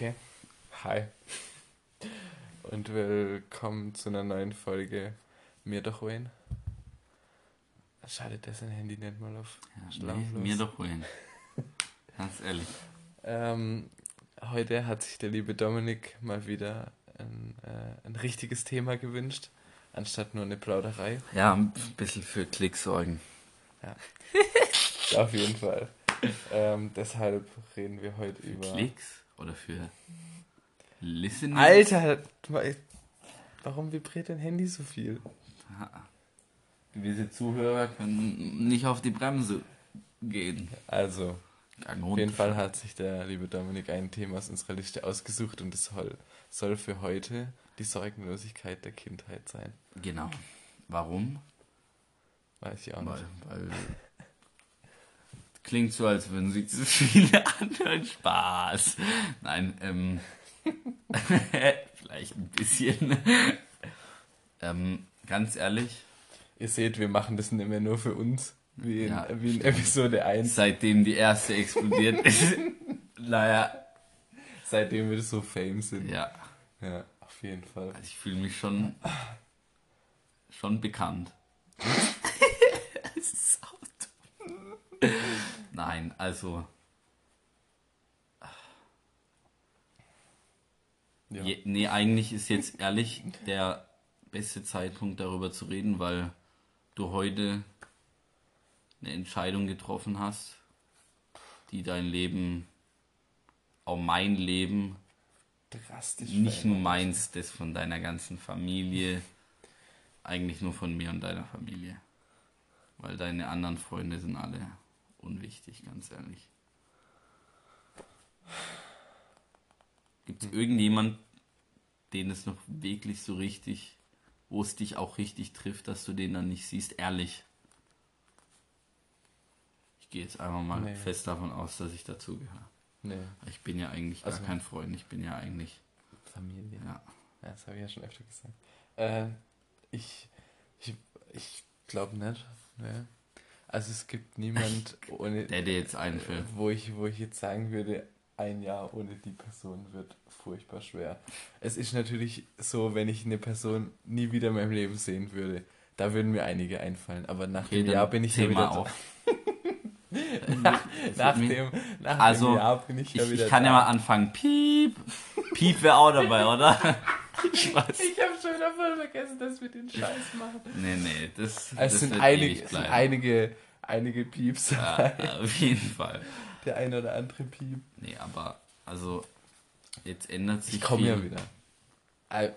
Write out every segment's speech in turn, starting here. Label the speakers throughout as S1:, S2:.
S1: Okay. Hi. Und willkommen zu einer neuen Folge Mir doch wen. Schade, dass sein Handy nicht mal auf
S2: ja, lautlos. Mir doch wen. Ganz ehrlich.
S1: Ähm, heute hat sich der liebe Dominik mal wieder ein, äh, ein richtiges Thema gewünscht, anstatt nur eine Plauderei.
S2: Ja, ein bisschen für Klicks sorgen.
S1: Ja. auf jeden Fall. Ähm, deshalb reden wir heute
S2: für
S1: über.
S2: Klicks oder für Listening?
S1: Alter, warum vibriert dein Handy so viel?
S2: Gewisse Zuhörer können nicht auf die Bremse gehen.
S1: Also, auf jeden Fall hat sich der liebe Dominik ein Thema aus unserer Liste ausgesucht und es soll, soll für heute die Sorgenlosigkeit der Kindheit sein.
S2: Genau. Warum?
S1: Weiß ich auch nicht.
S2: Weil, weil klingt so, als würden sich zu viele anhören. Spaß. Nein, ähm, vielleicht ein bisschen. ähm, ganz ehrlich.
S1: Ihr seht, wir machen das nicht mehr nur für uns, wie in, ja, wie in Episode 1.
S2: Seitdem die erste explodiert ist. naja.
S1: Seitdem wir so fame sind.
S2: Ja.
S1: Ja, auf jeden Fall.
S2: Also ich fühle mich schon, schon bekannt. Nein, also. Ja. Je, nee, eigentlich ist jetzt ehrlich der beste Zeitpunkt darüber zu reden, weil du heute eine Entscheidung getroffen hast, die dein Leben, auch mein Leben,
S1: drastisch
S2: nicht nur meins, das von deiner ganzen Familie, eigentlich nur von mir und deiner Familie. Weil deine anderen Freunde sind alle unwichtig, ganz ehrlich. Gibt es irgendjemand, den es noch wirklich so richtig, wo es dich auch richtig trifft, dass du den dann nicht siehst? Ehrlich. Ich gehe jetzt einfach mal nee. fest davon aus, dass ich dazugehöre.
S1: Nee.
S2: Ich bin ja eigentlich gar also, kein Freund, ich bin ja eigentlich
S1: Familie.
S2: Ja.
S1: ja das habe ich ja schon öfter gesagt. Äh, ich ich, ich glaube nicht. Nee. Also es gibt niemand ohne.
S2: Der dir jetzt einfällt.
S1: Wo ich, wo ich jetzt sagen würde, ein Jahr ohne die Person wird furchtbar schwer. Es ist natürlich so, wenn ich eine Person nie wieder in meinem Leben sehen würde, da würden mir einige einfallen. Aber nach okay, dem Jahr bin ich ja wieder auf. nach, nach, dem, nach
S2: also,
S1: dem Jahr bin
S2: ich
S1: ja
S2: wieder Ich kann da. ja mal anfangen. Piep. Piep wäre auch dabei, oder?
S1: Ich, weiß. ich habe voll vergessen, dass wir den Scheiß machen.
S2: Nee, nee, das,
S1: es das sind, einige, sind einige, einige Pieps
S2: Ja, auf jeden Fall.
S1: Der eine oder andere Piep.
S2: Nee, aber, also, jetzt ändert sich
S1: Ich komme ja wieder.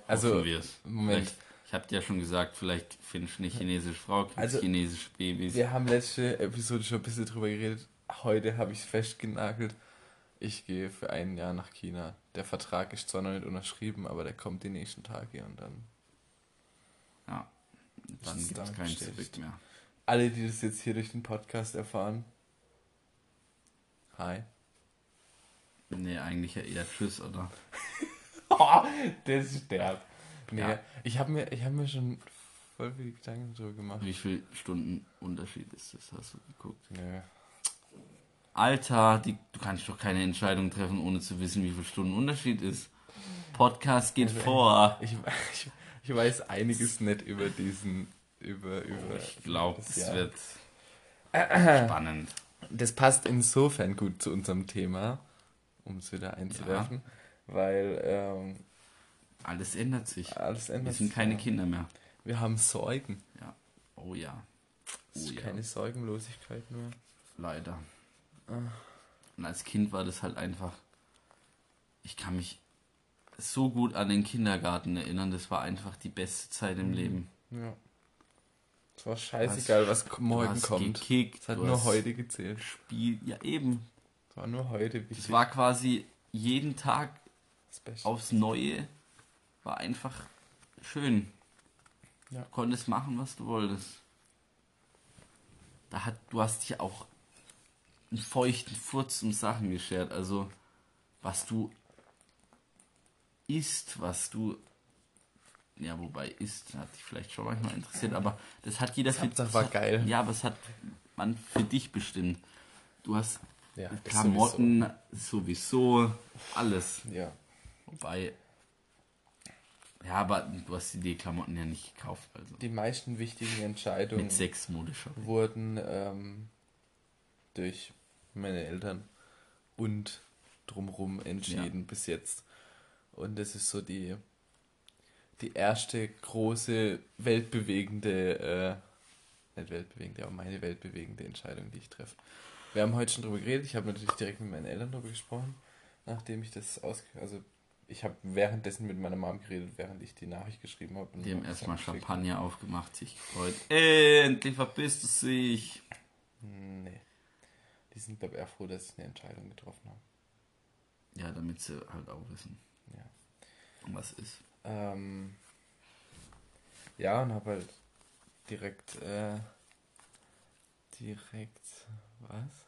S1: Also,
S2: Moment. Vielleicht, ich habe dir ja schon gesagt, vielleicht findest du eine chinesische Frau, also, chinesische Babys.
S1: Wir haben letzte Episode schon ein bisschen drüber geredet. Heute habe ich es festgenagelt ich gehe für ein Jahr nach China. Der Vertrag ist zwar noch nicht unterschrieben, aber der kommt die nächsten Tage und dann.
S2: Ja, dann gibt es keinen Zurück mehr.
S1: Alle, die das jetzt hier durch den Podcast erfahren. Hi.
S2: Nee, eigentlich ja eher Tschüss, oder?
S1: oh, das ist der. Nee, ja. ich habe mir, hab mir schon voll viele Gedanken darüber gemacht.
S2: Wie viel Stunden Unterschied ist das? Hast du geguckt?
S1: Nee.
S2: Alter, die, du kannst doch keine Entscheidung treffen, ohne zu wissen, wie viel Stunden Unterschied ist. Podcast geht also, vor.
S1: Ich, ich, ich, weiß einiges nicht über diesen, über, über.
S2: Ich glaube, es wird spannend.
S1: Das passt insofern gut zu unserem Thema, um es wieder einzuwerfen, ja. weil ähm,
S2: alles ändert sich.
S1: Alles ändert
S2: Wir sind keine
S1: ja.
S2: Kinder mehr.
S1: Wir haben Sorgen.
S2: Ja. Oh ja.
S1: Oh, es ist ja. keine Sorgenlosigkeit mehr.
S2: Leider. Und als Kind war das halt einfach. Ich kann mich so gut an den Kindergarten erinnern. Das war einfach die beste Zeit im mhm. Leben.
S1: Ja. Es war scheißegal, was, was morgen kommt.
S2: Gekickt,
S1: es hat nur heute gezählt.
S2: Spiel, ja eben.
S1: Es war nur heute
S2: wichtig. Es war quasi jeden Tag aufs Neue. War einfach schön. Ja. Du konntest machen, was du wolltest. Da hat, du hast dich auch einen feuchten Furz um Sachen geschert. Also, was du isst, was du. Ja, wobei isst, hat dich vielleicht schon manchmal interessiert, aber das hat jeder
S1: das für Das war geil.
S2: Ja, aber es hat man für dich bestimmt. Du hast
S1: Ja,
S2: Klamotten sowieso. alles.
S1: Ja.
S2: Wobei, ja, aber du hast die Klamotten ja nicht gekauft, also
S1: Die meisten wichtigen Entscheidungen
S2: mit sechs Modeshop.
S1: wurden ähm, durch meine Eltern und drumherum entschieden bis jetzt. Und das ist so die, die erste große weltbewegende, äh, nicht weltbewegende, aber meine weltbewegende Entscheidung, die ich treffe. Wir haben heute schon drüber geredet. Ich habe natürlich direkt mit meinen Eltern drüber gesprochen, nachdem ich das aus, also ich habe währenddessen mit meiner Mom geredet, während ich die Nachricht geschrieben habe.
S2: Die haben
S1: hab
S2: erstmal Champagner aufgemacht, sich gefreut. Endlich verpisst es sich.
S1: Nee. Die sind, glaube ich, eher froh, dass ich eine Entscheidung getroffen habe.
S2: Ja, damit sie halt auch wissen,
S1: Ja.
S2: was ist.
S1: Ähm, ja, und habe halt direkt, äh, direkt, was?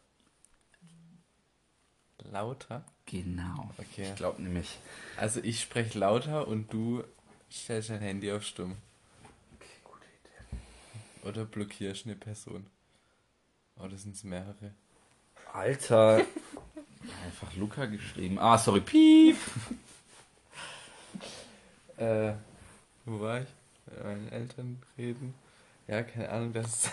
S1: Lauter?
S2: Genau.
S1: Okay.
S2: Ich glaube nämlich.
S1: Also ich spreche lauter und du stellst dein Handy auf stumm.
S2: Okay, gute Idee.
S1: Oder blockierst eine Person. Oder sind es mehrere?
S2: Alter. Einfach Luca geschrieben. Ah, sorry, piep.
S1: Äh, wo war ich? Mit meinen Eltern reden. Ja, keine Ahnung, das ist.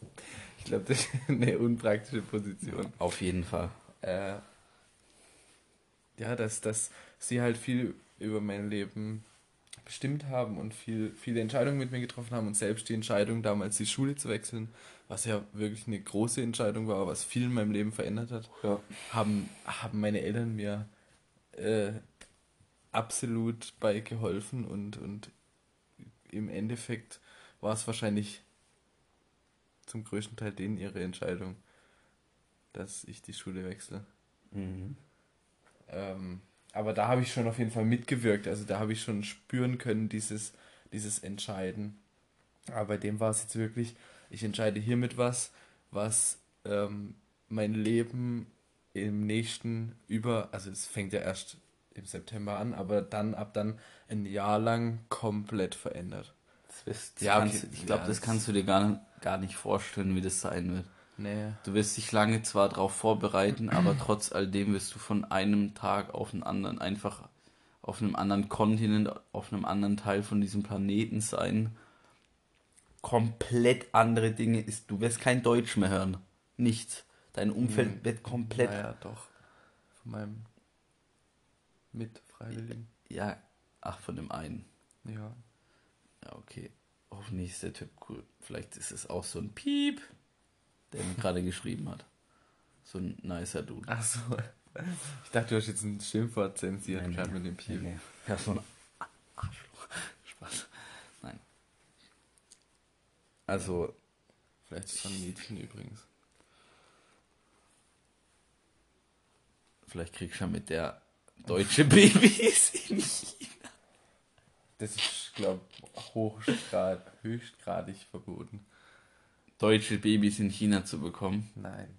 S1: ich glaube, das ist eine unpraktische Position.
S2: Auf jeden Fall.
S1: Äh, ja, dass, dass sie halt viel über mein Leben bestimmt haben und viel, viele Entscheidungen mit mir getroffen haben und selbst die Entscheidung, damals die Schule zu wechseln, was ja wirklich eine große Entscheidung war, was viel in meinem Leben verändert hat,
S2: Ja.
S1: haben, haben meine Eltern mir äh, absolut bei geholfen und, und im Endeffekt war es wahrscheinlich zum größten Teil denen ihre Entscheidung, dass ich die Schule wechsle.
S2: Mhm.
S1: Ähm, aber da habe ich schon auf jeden Fall mitgewirkt. Also da habe ich schon spüren können, dieses, dieses Entscheiden. Aber bei dem war es jetzt wirklich, ich entscheide hiermit was, was ähm, mein Leben im nächsten über, also es fängt ja erst im September an, aber dann ab dann ein Jahr lang komplett verändert.
S2: Das wirst,
S1: Ja,
S2: kannst,
S1: okay.
S2: ich glaube,
S1: Ja,
S2: das
S1: das-
S2: kannst du dir gar, gar nicht vorstellen, wie das sein wird.
S1: Nee.
S2: Du wirst dich lange zwar darauf vorbereiten, aber trotz alledem wirst du von einem Tag auf den anderen einfach auf einem anderen Kontinent, auf einem anderen Teil von diesem Planeten sein. Komplett andere Dinge ist. Du wirst kein Deutsch mehr hören. Nichts. Dein Umfeld
S1: Hm.
S2: wird komplett.
S1: Naja, doch. Von meinem Mitfreiwilligen.
S2: Ja, ach, von dem einen.
S1: Ja.
S2: Ja, okay. Hoffentlich ist der Typ cool. Vielleicht ist es auch so ein Piep, der mir gerade geschrieben hat. So ein nicer Dude.
S1: Ach so. Ich dachte, du hast jetzt ein Schimpfwort zensiert, gerade
S2: nee.
S1: mit dem Piep.
S2: Nee, nee. Ja, so ein Arschloch. Spaß. Nein. Also,
S1: Vielleicht ist es ein Mädchen übrigens.
S2: vielleicht kriegst du ja mit der deutsche Babys in China.
S1: Das ist, glaube ich, hochgrad, höchstgradig verboten.
S2: Deutsche Babys in China zu bekommen.
S1: Nein.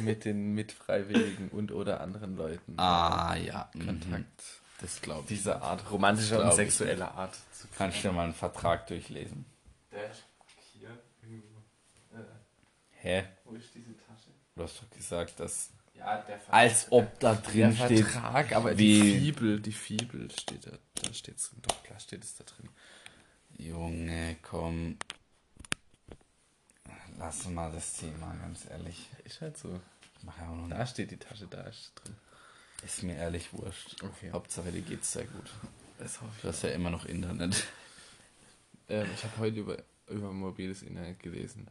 S1: mit den Mitfreiwilligen und oder anderen Leuten.
S2: Ah, ja.
S1: Kontakt
S2: Kontakt. Das glaube ich.
S1: dieser Art, romantischer und
S2: ich
S1: sexueller Art. Zu
S2: Kannst du dir mal einen Vertrag durchlesen.
S1: Der ist hier irgendwo. Äh,
S2: Hä?
S1: wo ist diese Tasche?
S2: Du hast doch gesagt, dass.
S1: Ja, der Vertrag.
S2: Als ob da
S1: der
S2: drin steht.
S1: Vertrag, aber die Fibel, die Fibel steht da. Da steht's drin. Doch, klar steht es da drin.
S2: Junge, komm. Lass mal das Thema, ganz ehrlich.
S1: Ist halt so.
S2: Ich mach ja auch noch
S1: Da steht die Tasche, da ist drin.
S2: Ist mir ehrlich wurscht.
S1: Okay.
S2: Hauptsache, dir geht's sehr gut.
S1: Das hoffe
S2: Du hast ja immer noch Internet.
S1: Ähm, ich habe heute über, über mobiles Internet gelesen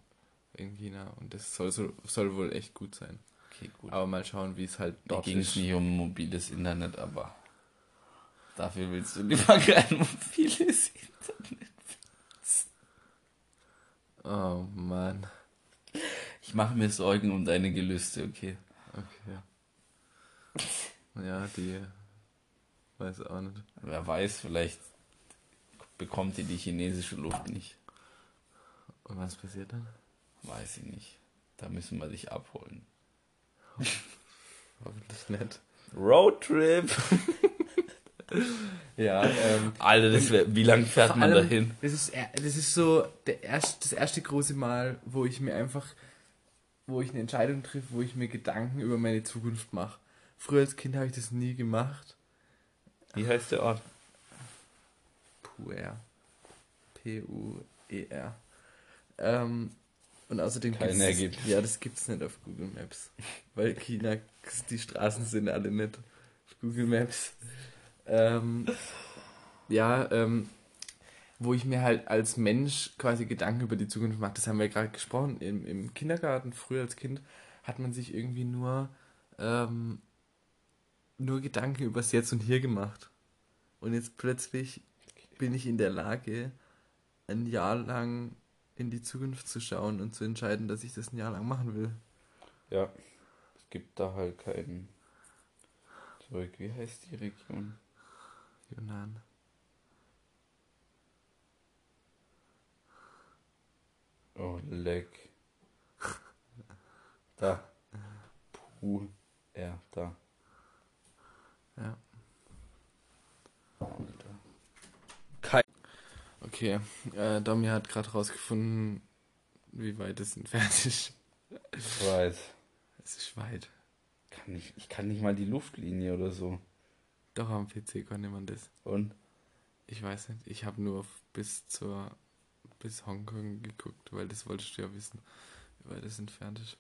S1: in China und das soll, so, soll wohl echt gut sein.
S2: Okay, gut.
S1: Aber mal schauen, wie es halt dort
S2: ging es nicht um mobiles Internet, aber dafür willst du lieber kein mobiles Internet.
S1: Oh Mann.
S2: Ich mache mir Sorgen um deine Gelüste, okay?
S1: Okay. Ja, die weiß auch nicht.
S2: Wer weiß, vielleicht bekommt ihr die chinesische Luft nicht.
S1: Und was passiert dann?
S2: Weiß ich nicht. Da müssen wir dich abholen.
S1: Hoffentlich nicht.
S2: Roadtrip!
S1: Ja, ähm,
S2: Alter, das wär, wie lang fährt man
S1: allem,
S2: dahin?
S1: Das ist, das ist so der erst, das erste große Mal, wo ich mir einfach wo ich eine Entscheidung treffe, wo ich mir Gedanken über meine Zukunft mache. Früher als Kind habe ich das nie gemacht.
S2: Wie heißt der Ort?
S1: Puer. P-U-E-R. Ähm, und außerdem
S2: Kein
S1: gibt's-. Ja, das gibt es nicht auf Google Maps. Weil China, die Straßen sind alle nicht auf Google Maps. Ähm, ja, ähm, wo ich mir halt als Mensch quasi Gedanken über die Zukunft mache. Das haben wir gerade gesprochen. Im, Im Kindergarten, früher als Kind, hat man sich irgendwie nur, ähm, nur Gedanken übers Jetzt und Hier gemacht. Und jetzt plötzlich bin ich in der Lage, ein Jahr lang in die Zukunft zu schauen und zu entscheiden, dass ich das ein Jahr lang machen will.
S2: Ja. Es gibt da halt keinen. Zurück, wie heißt die Region?
S1: Yunnan.
S2: Oh, leck. Da. Puh. Ja, da.
S1: Ja.
S2: Alter.
S1: Okay, äh, Domi hat gerade rausgefunden, wie weit es entfernt ist.
S2: Ich weiß.
S1: Es ist weit.
S2: Kann nicht, ich kann nicht mal die Luftlinie oder so.
S1: Doch am PC konnte man das.
S2: Und?
S1: Ich weiß nicht, ich habe nur bis zur bis Hongkong geguckt, weil das wolltest du ja wissen, wie weit es entfernt ist.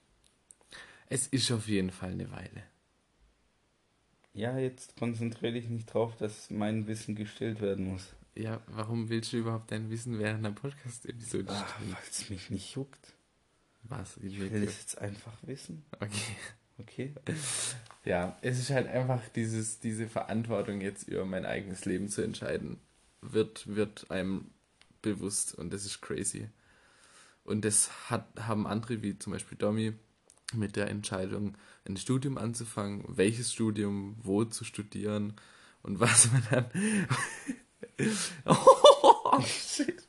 S1: Es ist auf jeden Fall eine Weile.
S2: Ja, jetzt konzentriere dich nicht drauf, dass mein Wissen gestillt werden muss.
S1: Ja, warum willst du überhaupt dein Wissen während einer Podcast-Episode
S2: Ah,
S1: stellen?
S2: Weil es mich nicht juckt.
S1: Was?
S2: Ich will es jetzt einfach wissen.
S1: Okay.
S2: Okay?
S1: Ja, es ist halt einfach dieses, diese Verantwortung jetzt über mein eigenes Leben zu entscheiden, wird, wird einem bewusst und das ist crazy. Und das hat, haben andere, wie zum Beispiel Domi, mit der Entscheidung, ein Studium anzufangen, welches Studium, wo zu studieren und was man dann. Oh, shit.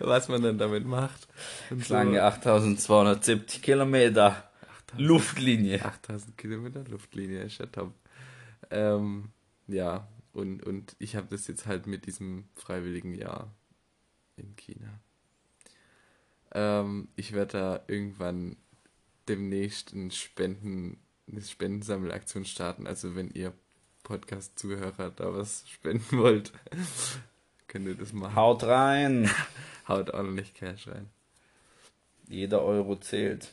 S1: Was man dann damit macht. Und so.
S2: Lange 8270 Kilometer.
S1: 8000
S2: Luftlinie.
S1: 8000 Kilometer Luftlinie ist ja top. Ähm, ja, und, und ich habe das jetzt halt mit diesem freiwilligen Jahr in China. Ähm, ich werde da irgendwann demnächst ein Spenden, eine Spendensammelaktion starten. Also wenn ihr Podcast-Zuhörer da was spenden wollt, könnt ihr das machen.
S2: Haut rein.
S1: Haut ordentlich Cash rein.
S2: Jeder Euro zählt.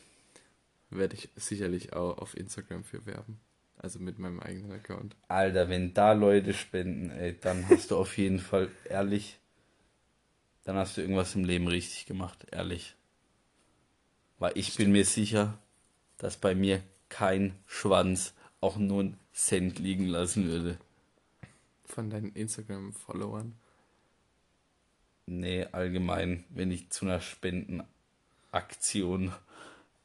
S1: Werde ich sicherlich auch auf Instagram für werben. Also mit meinem eigenen Account.
S2: Alter, wenn da Leute spenden, ey, dann hast du auf jeden Fall ehrlich, dann hast du irgendwas im Leben richtig gemacht, ehrlich. Weil ich bin mir sicher, dass bei mir kein Schwanz auch nur einen Cent liegen lassen würde.
S1: Von deinen Instagram-Followern.
S2: Nee, allgemein, wenn ich zu einer Spendenaktion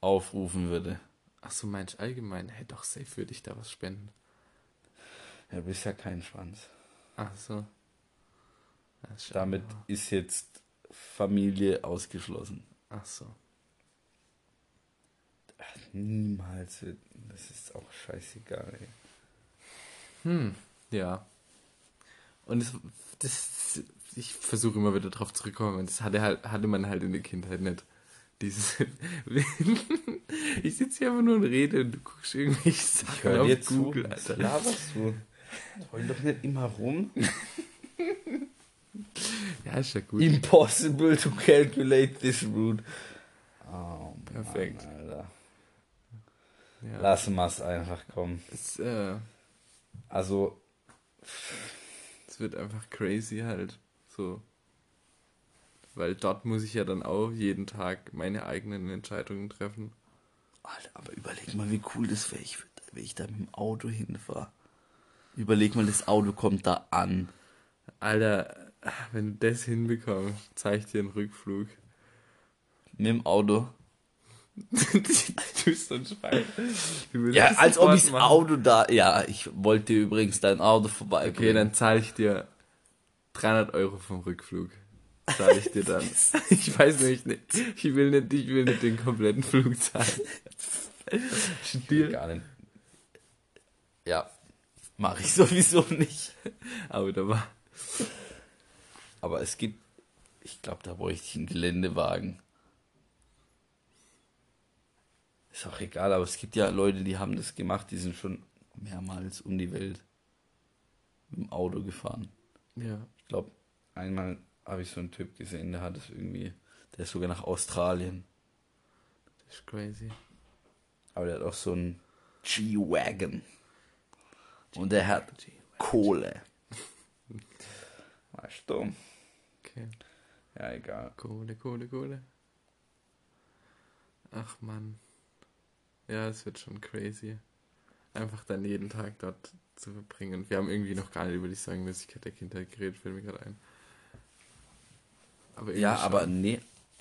S2: aufrufen würde.
S1: Ach so, meinst du allgemein? Hey, doch, safe würde ich da was spenden.
S2: Ja, du bist ja kein Schwanz.
S1: Ach so. Schau
S2: Damit ist jetzt Familie ausgeschlossen.
S1: Ach so.
S2: Niemals. wird- Das ist auch scheißegal, ey.
S1: Hm, ja. Und das, das ich versuche immer wieder drauf zurückzukommen. Das hatte, halt, hatte man halt in der Kindheit nicht. Dieses. ich sitze hier einfach nur und rede und du guckst irgendwelche Sachen
S2: Ich höre
S1: auf
S2: zu.
S1: Google,
S2: Was
S1: Alter.
S2: laberst du? Heul doch nicht immer rum.
S1: Ja, ist ja gut.
S2: Impossible to calculate this route. Oh,
S1: Perfekt.
S2: Mann.
S1: Ja.
S2: Lassen wir es einfach kommen.
S1: Es, äh,
S2: Also,
S1: es wird einfach crazy halt. So. Weil dort muss ich ja dann auch jeden Tag meine eigenen Entscheidungen treffen.
S2: Alter, aber überleg mal, wie cool das wäre, wenn ich da mit dem Auto hinfahre. Überleg mal, das Auto kommt da an.
S1: Alter, wenn du das hinbekommst, zeig ich dir einen Rückflug.
S2: Mit dem Auto.
S1: Du bist so ein Schwein. Du würdest
S2: Ja, als ob ich das
S1: machen.
S2: Auto da. Ja, ich wollte übrigens dein Auto vorbei.
S1: Okay, dann zahle ich dir 300 Euro vom Rückflug. Zahle ich dir dann. ich weiß nämlich nicht. Ich will nicht, ich will nicht den kompletten Flug zahlen. Deal.
S2: Gar nicht. Ja, mache ich sowieso nicht.
S1: Aber da war.
S2: Aber es gibt, ich glaube, da bräuchte ich einen Geländewagen. Das Ist auch egal, aber es gibt ja Leute, die haben das gemacht, die sind schon mehrmals um die Welt dem Auto gefahren.
S1: Ja.
S2: Ich glaube, einmal habe ich so einen Typ gesehen, der hat es irgendwie, der ist sogar nach Australien.
S1: Das ist crazy.
S2: Aber der hat auch so einen G-Wagon. Und der hat Kohle. Weißt du?
S1: Okay.
S2: Ja, egal.
S1: Kohle, Kohle, Kohle. Ach man. Ja, es wird schon crazy. Einfach dann jeden Tag dort zu verbringen. Und wir haben irgendwie noch gar nicht über die Sorgenlosigkeit der Kindheit geredet, fällt mir gerade ein. Aber
S2: Ja,
S1: irgendwie
S2: aber
S1: schon.
S2: nee,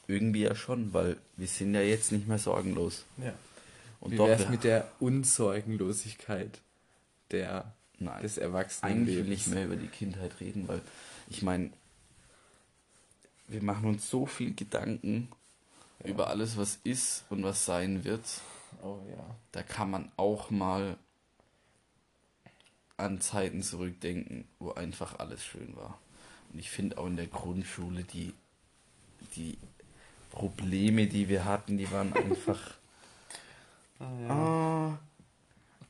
S2: irgendwie ja schon, weil wir sind ja jetzt nicht mehr sorgenlos.
S1: Ja.
S2: Und
S1: Wie
S2: doch,
S1: wär's mit der Unsorgenlosigkeit der,
S2: Nein.
S1: des
S2: Eigentlich
S1: Erwachsenenlebens?
S2: will ich nicht mehr über die Kindheit reden, weil ich meine, wir machen uns so viel Gedanken über alles, was ist und was sein wird.
S1: Oh ja.
S2: Da kann man auch mal an Zeiten zurückdenken, wo einfach alles schön war. Und ich finde auch in der Grundschule die, die Probleme, die wir hatten, die waren einfach.
S1: Ah, ja.
S2: Ah,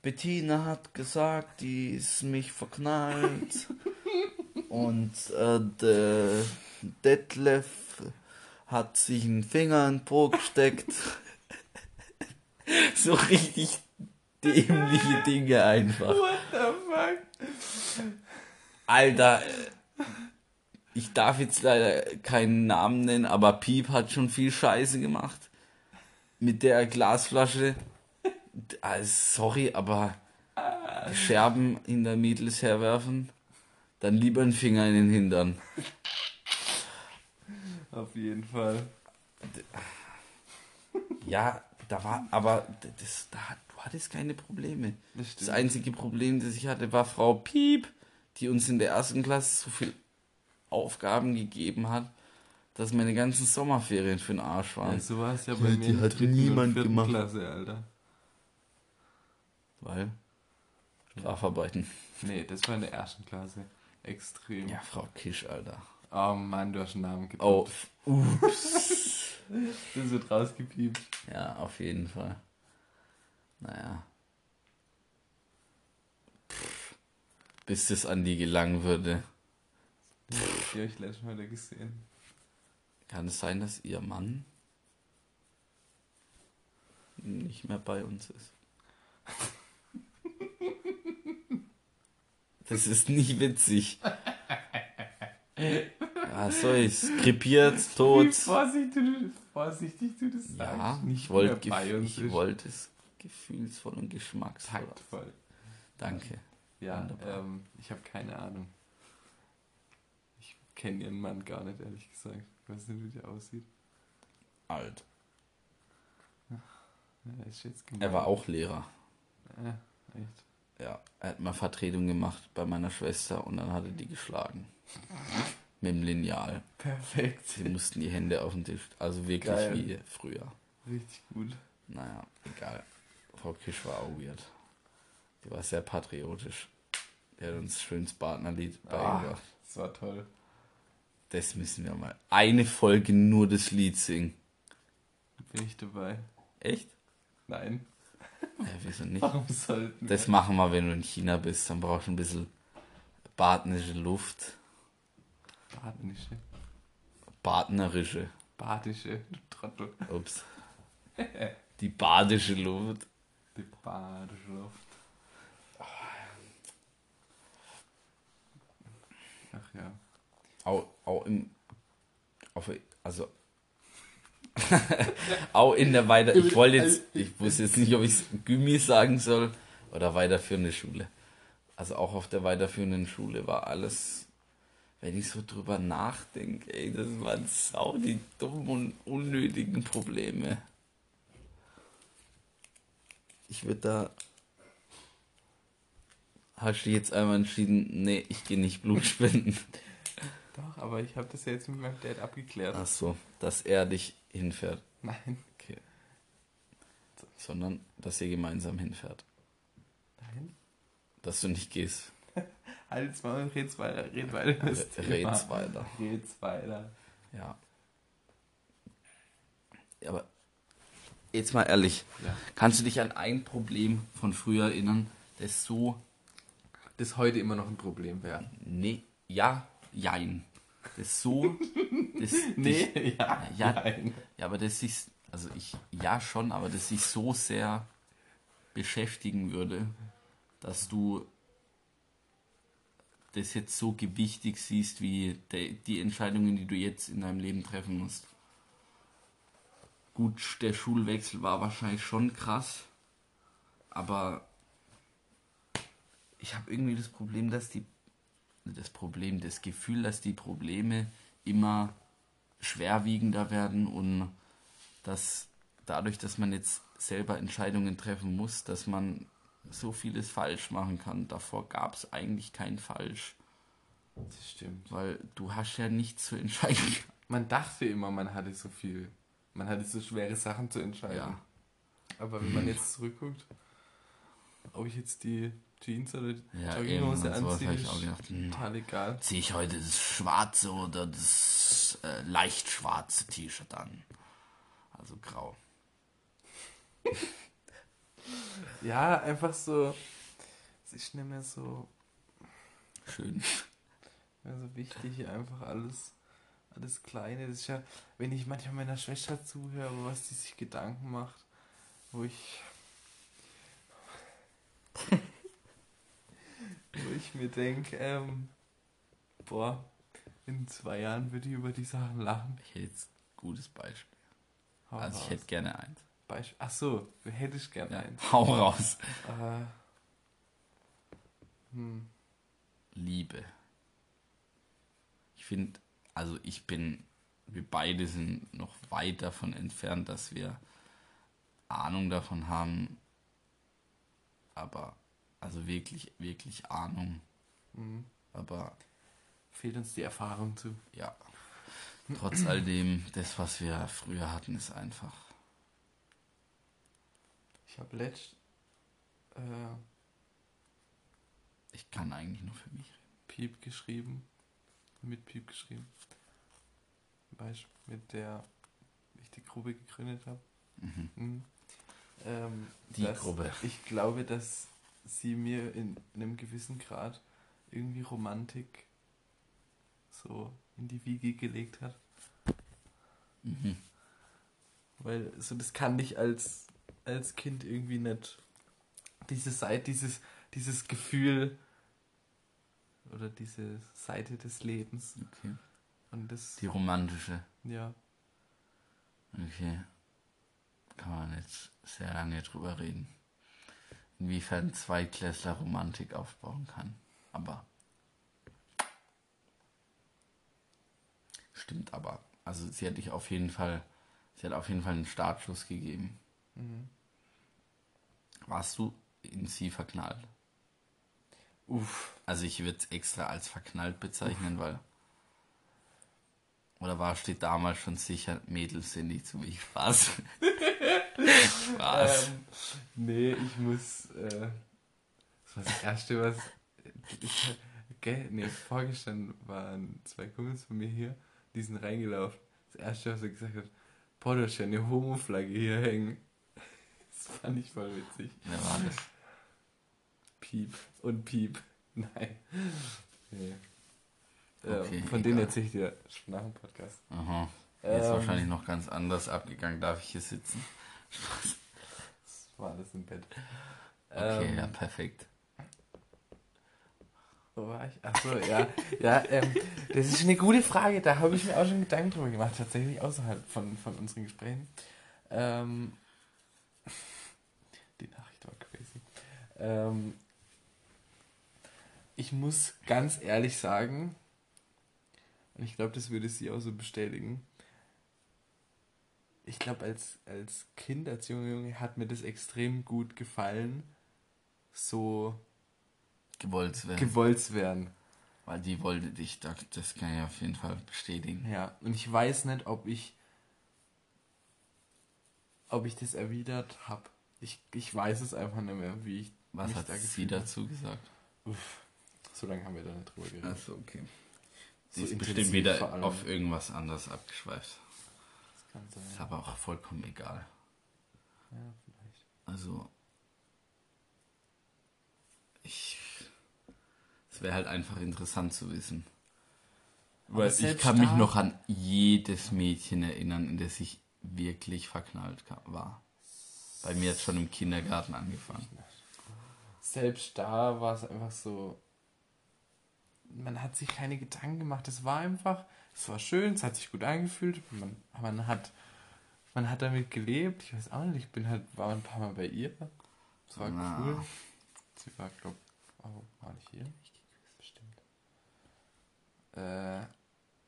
S2: Bettina hat gesagt, die ist mich verknallt. Und äh, der Detlef hat sich einen Finger in den Po gesteckt. so richtig dämliche Dinge einfach.
S1: What the fuck?
S2: Alter, äh, ich darf jetzt leider keinen Namen nennen, aber Piep hat schon viel Scheiße gemacht. Mit der Glasflasche. Also, sorry, aber Scherben in der Mädels herwerfen, dann lieber einen Finger in den Hintern.
S1: Auf jeden Fall.
S2: Ja, da war, aber das, da, du hattest keine Probleme.
S1: Das
S2: Das einzige Problem, das ich hatte, war Frau Piep, die uns in der ersten Klasse so viel Aufgaben gegeben hat, dass meine ganzen Sommerferien für den Arsch waren.
S1: Ja, so war es ja
S2: Ja,
S1: bei
S2: die
S1: mir in der
S2: hat niemand gemacht.
S1: Klasse, Alter.
S2: Weil Strafarbeiten.
S1: Nee, das war in der ersten Klasse. Extrem.
S2: Ja, Frau Kisch, Alter.
S1: Oh Mann, du hast einen Namen getippt.
S2: Oh, ups.
S1: Das wird rausgepiept.
S2: ja, auf jeden Fall. Naja. Pff, bis das an die gelangen würde.
S1: Die habe ich letztes Mal wieder gesehen.
S2: Kann es sein, dass ihr Mann nicht mehr bei uns ist? Das ist nicht witzig. Soll ich's? Krepiert, tot.
S1: vorsichtig du, vorsichtig du das
S2: Ja,
S1: sagst.
S2: ich
S1: Nicht
S2: ich
S1: ist.
S2: wollte es gefühlsvoll und geschmacksvoll.
S1: Taktvoll.
S2: Danke.
S1: Ja, ähm, ich habe keine Ahnung. Ich kenne ihren Mann gar nicht, ehrlich gesagt. Ich weiß nicht, wie der aussieht.
S2: Alt.
S1: Ja, ist jetzt gemein.
S2: Er war auch Lehrer.
S1: Ja, echt.
S2: Ja, er hat mal Vertretung gemacht bei meiner Schwester und dann hat er die geschlagen. Mit dem Lineal.
S1: Perfekt.
S2: Sie mussten die Hände auf den Tisch. Also wirklich
S1: Geil.
S2: wie früher.
S1: Richtig gut.
S2: Naja, egal. Frau Kisch war auch weird. Die war sehr patriotisch. Die hat uns schönes Partnerlied
S1: Ah,
S2: beigebracht.
S1: das war toll.
S2: Das müssen wir mal. Eine Folge nur das Lied singen.
S1: Bin ich dabei?
S2: Echt?
S1: Nein.
S2: Ja, wieso nicht?
S1: Warum sollten
S2: Das machen wir, wenn du in China bist. Dann brauchst du ein bisschen badnische Luft.
S1: Badische.
S2: Badnerische.
S1: Badische, du Trottel.
S2: Ups. Die badische Luft.
S1: Die badische Luft. Ach ja.
S2: Auch, auch im. Auf, also. auch in der weiter. Ich wollte jetzt. Ich wusste jetzt nicht, ob ich Gummi sagen soll oder weiterführende Schule. Also auch auf der weiterführenden Schule war alles. Wenn ich so drüber nachdenke, ey, das waren sau die dummen und unnötigen Probleme. Ich würde da. Hast du jetzt einmal entschieden, nee, ich gehe nicht Blut spenden.
S1: Doch, aber ich habe das ja jetzt mit meinem Dad abgeklärt.
S2: Ach so, dass er dich hinfährt.
S1: Nein.
S2: Okay. Sondern, dass ihr gemeinsam hinfährt.
S1: Nein.
S2: Dass du nicht gehst.
S1: Halt's mal und red's weiter. Red weiter. das
S2: red's weiter.
S1: Red's weiter.
S2: Ja. Aber jetzt mal ehrlich,
S1: Ja.
S2: kannst du dich an ein Problem von früher erinnern, das so,
S1: Das heute immer noch ein Problem wäre.
S2: nee, ja, jein, das so, das dich,
S1: ja,
S2: ja,
S1: nein.
S2: ja, aber das sich, also ich, ja schon, aber das sich so sehr beschäftigen würde, dass du das jetzt so gewichtig siehst, wie de, die Entscheidungen, die du jetzt in deinem Leben treffen musst. Gut, der Schulwechsel war wahrscheinlich schon krass, aber ich habe irgendwie das Problem, dass die das Problem, das Gefühl, dass die Probleme immer schwerwiegender werden und dass dadurch, dass man jetzt selber Entscheidungen treffen muss, dass man so vieles falsch machen kann. Davor gab es eigentlich kein Falsch,
S1: Das stimmt.
S2: weil du hast ja nichts zu entscheiden.
S1: Man dachte immer, man hatte so viel. Man hatte so schwere Sachen zu entscheiden.
S2: Ja.
S1: Aber wenn man jetzt zurückguckt, ob ich jetzt die Jeans oder die
S2: Ja,
S1: Jogginghose anziehe, ist
S2: hm.
S1: total egal.
S2: Ziehe ich heute das schwarze oder das äh, leicht schwarze T-Shirt an? Also grau.
S1: Ja, einfach so. Es ist nicht mehr so,
S2: Schön.
S1: mehr so wichtig, einfach alles, alles Kleine. Das ist ja, wenn ich manchmal meiner Schwester zuhöre, was die sich Gedanken macht, wo ich. wo ich mir denke, ähm, boah, in zwei Jahren würde ich über die Sachen lachen.
S2: Ich hätte jetzt ein gutes Beispiel.
S1: Hau
S2: Also ich
S1: raus.
S2: hätte gerne eins.
S1: Beispiel. Ach so, hätte ich gerne
S2: Ja,
S1: eins.
S2: hau raus.
S1: Äh, hm.
S2: Liebe. Ich finde, also ich bin, wir beide sind noch weit davon entfernt, dass wir Ahnung davon haben. Aber, also wirklich, wirklich Ahnung.
S1: Mhm.
S2: Aber
S1: Fehlt uns die Erfahrung zu.
S2: ja, trotz all dem, das, was wir früher hatten, ist einfach.
S1: Ich habe letzt äh,
S2: Ich kann eigentlich nur für mich reden.
S1: Piep geschrieben. Mit Piep geschrieben. Weißt mit der ich die Gruppe gegründet habe.
S2: Mhm.
S1: Mhm. Ähm,
S2: Die Gruppe.
S1: Ich glaube, dass sie mir in einem gewissen Grad irgendwie Romantik so in die Wiege gelegt hat.
S2: Mhm.
S1: Weil so das kann ich als, als Kind irgendwie nicht. Diese Seite, dieses, dieses Gefühl oder diese Seite des Lebens.
S2: Okay.
S1: Und das,
S2: Die romantische.
S1: ja,
S2: Okay. Kann man jetzt sehr lange drüber reden. Inwiefern Zweitklässler Romantik aufbauen kann. Aber. Stimmt aber. Also sie hat dich auf jeden Fall. Sie hat auf jeden Fall einen Startschuss gegeben.
S1: Mhm.
S2: Warst du in sie verknallt?
S1: uff,
S2: Also ich würde es extra als verknallt bezeichnen, weil. Oder war steht damals schon sicher, Mädels sind nicht zu mich. Spaß. Spaß.
S1: Ähm, nee, ich muss. Äh, das war das Erste, was. Ich, gell, nee, vorgestern waren zwei Kumpels von mir hier, die sind reingelaufen. Das Erste, was er gesagt hat: Boah, du hast ja eine Homo-Flagge hier hängen. Das fand ich voll witzig.
S2: Wer war das?
S1: Piep und Piep. Nein. Nee. Äh,
S2: Okay,
S1: von denen
S2: egal.
S1: erzähle ich dir nach dem Podcast.
S2: Aha. Der ist
S1: Ähm,
S2: wahrscheinlich noch ganz anders abgegangen. Darf ich hier sitzen?
S1: Das war alles im Bett.
S2: Okay,
S1: Ähm,
S2: ja, perfekt.
S1: Wo war ich? Achso, ja. ja ähm, das ist eine gute Frage. Da habe ich mir auch schon Gedanken drüber gemacht, tatsächlich außerhalb von, von unseren Gesprächen. Ähm, die Nachricht war crazy. Ähm, ich muss ganz ehrlich sagen, und ich glaube, das würde sie auch so bestätigen. Ich glaube, als, als Kind, als junger Junge, hat mir das extrem gut gefallen, so
S2: Gewollt zu werden.
S1: gewollt zu werden.
S2: Weil die wollte dich, das, das kann ich auf jeden Fall bestätigen.
S1: Ja, und ich weiß nicht, ob ich ob ich das erwidert habe. Ich, ich weiß es einfach nicht mehr, wie ich
S2: Was hat
S1: da
S2: sie
S1: hab.
S2: dazu gesagt?
S1: So lange haben wir da nicht drüber geredet.
S2: Achso, okay. Sie
S1: So
S2: ist bestimmt wieder auf irgendwas anderes abgeschweift.
S1: Das kann sein.
S2: Ist aber auch vollkommen egal.
S1: Ja, vielleicht.
S2: Also, ich. Es wäre halt einfach interessant zu wissen. Weil ich kann mich noch an jedes Mädchen erinnern, in das ich wirklich verknallt war. Bei mir hat schon im Kindergarten angefangen.
S1: Selbst da war es einfach so. Man hat sich keine Gedanken gemacht. Es war einfach, es war schön, es hat sich gut angefühlt. Man, man hat, man hat damit gelebt. Ich weiß auch nicht. Ich bin halt, war ein paar Mal bei ihr. Es war
S2: Na.
S1: cool. Sie war, glaub, oh, war nicht hier? Bestimmt. Äh,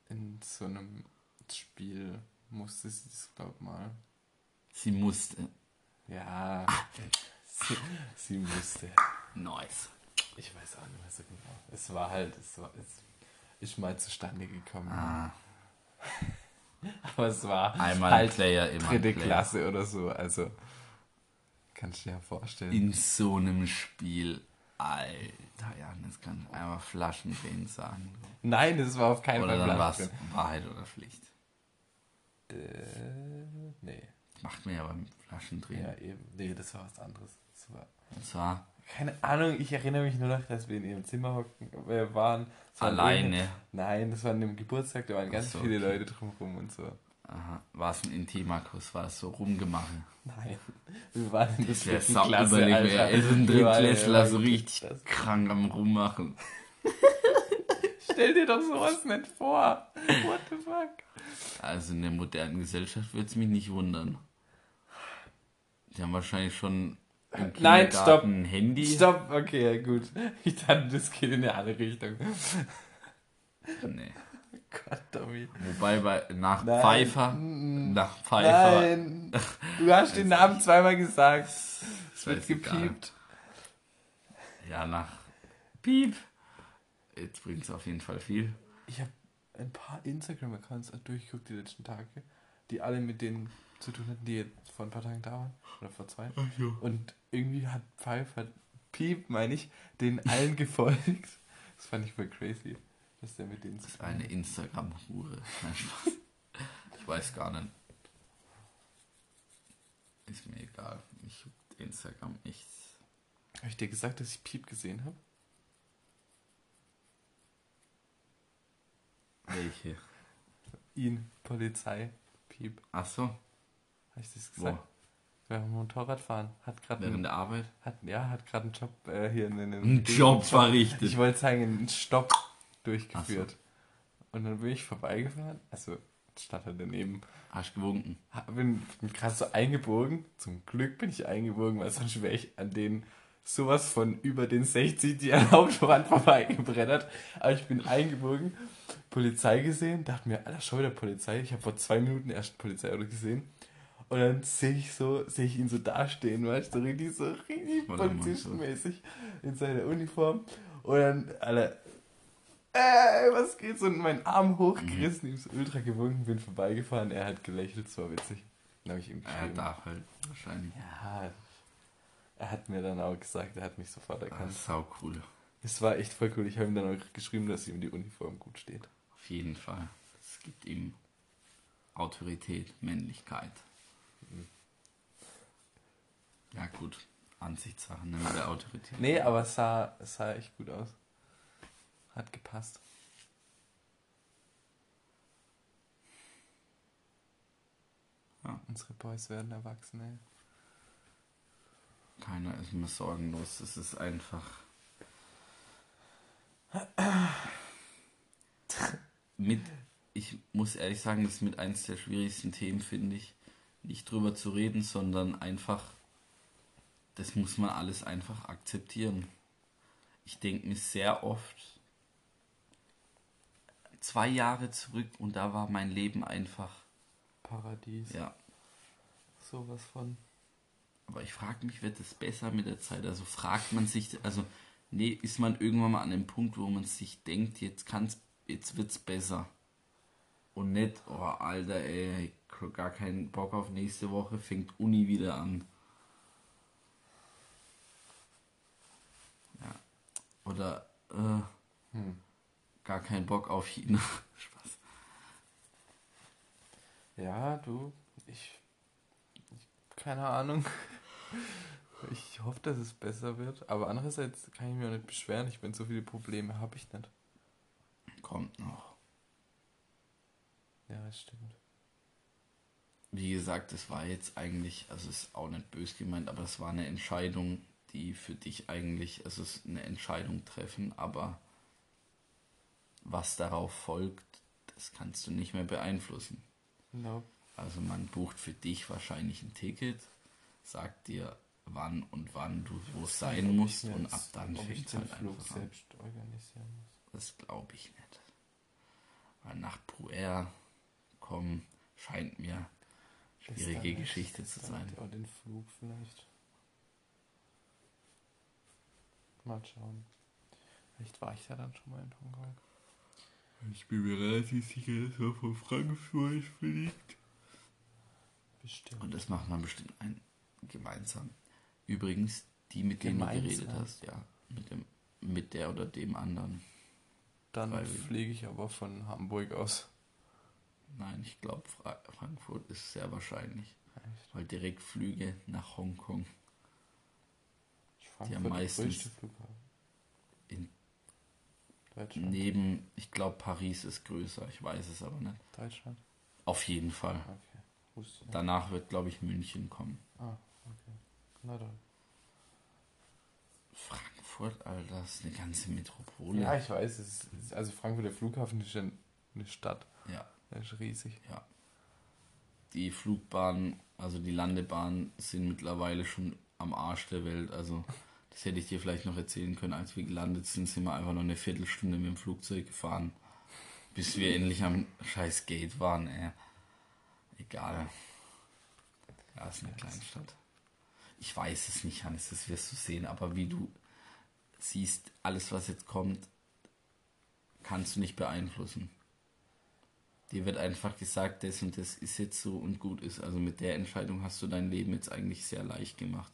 S1: in so einem Spiel musste sie das, glaub mal.
S2: Sie musste.
S1: Ja. Sie, sie musste.
S2: Nice.
S1: Ich weiß auch nicht mehr so genau. Es war halt, es war, es ist mal zustande gekommen.
S2: Ah,
S1: Aber es war
S2: einmal
S1: halt
S2: ein Player, immer
S1: dritte
S2: Player.
S1: Klasse oder so. Also, kannst du dir ja vorstellen.
S2: In so einem Spiel. Alter, ja, das kann ich einmal Flaschendrehen sagen.
S1: Nein, das war auf keinen
S2: Oder
S1: Fall
S2: dann war es. Wahrheit oder Pflicht.
S1: Äh, nee.
S2: Macht mir ja beim Flaschendrehen.
S1: Ja, eben. Nee, das war was anderes. Das war,
S2: Das war
S1: keine Ahnung, ich erinnere mich nur noch, dass wir in ihrem Zimmer hocken. Wir waren.
S2: alleine.
S1: Nein, das war an dem Geburtstag, da waren ganz
S2: so,
S1: viele
S2: okay.
S1: Leute drumherum und so.
S2: Aha. War es ein intimer Kuss? War es so rumgemache?
S1: Nein, wir waren in der
S2: sau
S1: Klasse. Alter.
S2: Er ist ein Drittklässler, so richtig krank am Rummachen.
S1: Stell dir doch sowas nicht vor. What the fuck?
S2: Also in der modernen Gesellschaft würde es mich nicht wundern. Die haben wahrscheinlich schon
S1: Nein, stopp.
S2: ein Handy.
S1: Stopp, okay, gut. Ich dachte, das geht in eine andere Richtung.
S2: Nee.
S1: Gott, Tommy.
S2: Wobei bei, nach
S1: Nein.
S2: Pfeiffer, nach Pfeiffer,
S1: Nein, du hast den Namen zweimal gesagt. Es wird gepiept.
S2: Ja, nach Piep. Jetzt bringt es auf jeden Fall viel.
S1: Ich habe ein paar Instagram-Accounts durchgeguckt die letzten Tage, die alle mit denen zu tun hatten, die jetzt vor ein paar Tagen da waren. Oder vor zwei. Und irgendwie hat Pfeiffer, Piep, meine ich, den allen gefolgt. Das fand ich voll crazy, dass der mit denen
S2: Das ist eine Instagram-Hure. Nein, Spaß. Ich weiß gar nicht. Ist mir egal. Ich juckt Instagram echt.
S1: Habe ich dir gesagt, dass ich Piep gesehen habe?
S2: Welche?
S1: Ihn, Polizei, Piep.
S2: Ach so,
S1: Habe ich das gesagt?
S2: wo?
S1: Beim Motorradfahren. Hat gerade
S2: Während
S1: einen,
S2: der Arbeit?
S1: hat, ja, hat gerade einen Job äh, hier in einem
S2: Ein Job verrichtet.
S1: Ich wollte sagen, einen Stopp durchgeführt. Und dann bin ich vorbeigefahren. Also, stand halt daneben.
S2: Hast gewunken.
S1: Bin, bin gerade so eingebogen. Zum Glück bin ich eingebogen, weil sonst wäre ich an den sowas von über den 60, die an Autobahn vorbeigebrettert. Aber ich bin eingebogen, Polizei gesehen, dachte mir, Alter, schau wieder Polizei. Ich habe vor zwei Minuten erst Polizeiauto gesehen. Und dann sehe ich so, sehe ich ihn so dastehen, weißt du, so richtig so richtig polizistenmäßig in seiner Uniform. Und dann, Alter, ey, was geht so? Und meinen Arm hochgerissen, ihm so ultra gewunken, bin vorbeigefahren, er hat gelächelt, es war witzig. Dann habe ich ihm
S2: Er
S1: geschrieben.
S2: darf halt wahrscheinlich.
S1: Ja, er hat mir dann auch gesagt, er hat mich sofort
S2: Das
S1: erkannt.
S2: ist sau cool.
S1: Es war echt voll cool. Ich habe ihm dann auch geschrieben, dass ihm die Uniform gut steht.
S2: Auf jeden Fall. Es gibt ihm Autorität, Männlichkeit. Ja gut, Ansichtssachen ne, mit der Autorität.
S1: Nee, aber es sah, es sah echt gut aus. Hat gepasst.
S2: Ja.
S1: Unsere Boys werden erwachsen, ey.
S2: Keiner ist mehr sorgenlos. Es ist einfach. Mit, ich muss ehrlich sagen, das ist mit eins der schwierigsten Themen, finde ich. Nicht drüber zu reden, sondern einfach. Das muss man alles einfach akzeptieren. Ich denke mir sehr oft zwei Jahre zurück und da war mein Leben einfach.
S1: Paradies.
S2: Ja,
S1: Sowas von.
S2: Aber ich frage mich, wird es besser mit der Zeit? Also fragt man sich, also nee, ist man irgendwann mal an dem Punkt, wo man sich denkt, jetzt kann's, jetzt wird's besser. Und nicht, oh Alter, ey, gar keinen Bock auf nächste Woche, fängt Uni wieder an. Oder, äh,
S1: Hm.
S2: gar keinen Bock auf China. Spaß.
S1: Ja, du, ich, ich keine Ahnung. Ich hoffe, dass es besser wird. Aber andererseits kann ich mich auch nicht beschweren. Ich bin so viele Probleme habe ich nicht.
S2: Kommt noch.
S1: Ja, das stimmt.
S2: Wie gesagt, es war jetzt eigentlich, also es ist auch nicht bös gemeint, aber es war eine Entscheidung, die für dich eigentlich, also es ist eine Entscheidung treffen, aber was darauf folgt, das kannst du nicht mehr beeinflussen.
S1: No.
S2: Also man bucht für dich wahrscheinlich ein Ticket, sagt dir, wann und wann du wo sein musst und ab dann fängt
S1: den
S2: halt
S1: Flug
S2: einfach an. Das glaube ich nicht. Weil nach Puer kommen scheint mir schwierige. Geschichte zu sein.
S1: Auch den Flug vielleicht. Mal schauen. Vielleicht war ich ja dann schon mal in Hongkong.
S2: Ich bin mir relativ sicher, dass er von Frankfurt fliegt.
S1: Bestimmt.
S2: Und das macht man bestimmt ein gemeinsam. Übrigens, die, mit denen du geredet
S1: Gemeinsam?
S2: hast, ja. Mit, dem, mit der oder dem anderen.
S1: Dann
S2: weil-
S1: fliege ich aber von Hamburg aus.
S2: Nein, ich glaube, Fra Frankfurt ist sehr wahrscheinlich.
S1: Echt?
S2: Weil Direktflüge nach Hongkong Die
S1: Frankfurt
S2: meistens-
S1: größte Flughafen?
S2: in
S1: Deutschland.
S2: neben, ich glaube, Paris ist größer, ich weiß es aber nicht.
S1: Deutschland?
S2: Auf jeden Fall.
S1: Okay.
S2: Danach wird, glaube ich, München kommen.
S1: Ah, okay. Na dann.
S2: Frankfurt, Alter, das ist eine ganze Metropole.
S1: Ja, ich weiß. Es ist, also Frankfurt, der Flughafen ist ja eine Stadt.
S2: ja.
S1: Der ist riesig.
S2: Ja. Die Flugbahnen, also die Landebahnen sind mittlerweile schon am Arsch der Welt. Also das hätte ich dir vielleicht noch erzählen können. Als wir gelandet sind, sind wir einfach noch eine Viertelstunde mit dem Flugzeug gefahren. Bis wir endlich am scheiß Gate waren, ey. Egal. Ja, ist eine Kleinstadt. Ich weiß es nicht, Hannes, das wirst du sehen. Aber wie du siehst, alles, was jetzt kommt, kannst du nicht beeinflussen. Dir wird einfach gesagt, das und das ist jetzt so und gut ist. Also mit der Entscheidung hast du dein Leben jetzt eigentlich sehr leicht gemacht.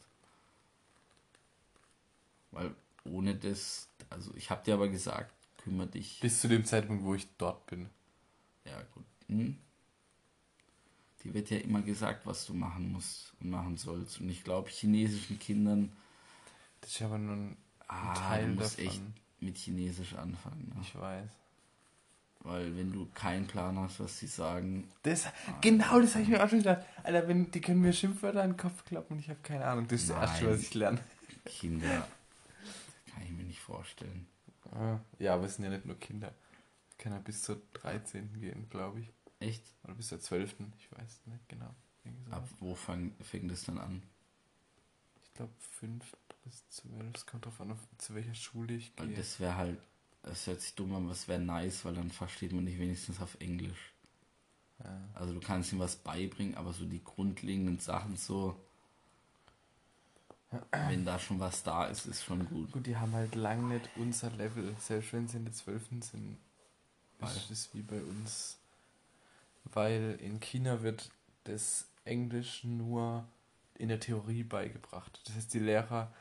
S2: Weil ohne das, also ich habe dir aber gesagt, kümmere dich.
S1: Bis zu dem Zeitpunkt, wo ich dort bin.
S2: Ja, gut. Hm? Dir wird ja immer gesagt, was du machen musst und machen sollst. Und ich glaube, chinesischen Kindern,
S1: Das ist aber nur ein
S2: ah,
S1: Teil
S2: du musst
S1: davon.
S2: echt mit Chinesisch anfangen. Ne?
S1: Ich weiß.
S2: Weil wenn du keinen Plan hast, was sie sagen,
S1: Das, genau, das habe ich mir auch schon gedacht. Alter, wenn, die können mir Schimpfwörter in den Kopf klappen und ich habe keine Ahnung. Das ist das Erste,
S2: Nein.
S1: was ich lerne.
S2: Kinder, kann ich mir nicht vorstellen.
S1: Ah, Ja, aber es sind ja nicht nur Kinder. Kann ja bis zur 13. gehen, glaube ich.
S2: Echt?
S1: Oder bis zur 12. Ich weiß nicht genau.
S2: Ab wo fang, fängt es dann an?
S1: Ich glaube 5 bis 12. Es kommt drauf an, auf, zu welcher Schule ich gehe.
S2: das wäre halt, das hört sich dumm an, aber es wäre nice, weil dann versteht man dich wenigstens auf Englisch.
S1: Ja.
S2: Also du kannst ihm was beibringen, aber so die grundlegenden Sachen so, wenn da schon was da ist, ist schon gut.
S1: Gut, die haben halt lang nicht unser Level. Selbst wenn sie in der 12. sind,
S2: Weil?
S1: ist es wie bei uns. Weil in China wird das Englisch nur in der Theorie beigebracht. Das heißt, die Lehrer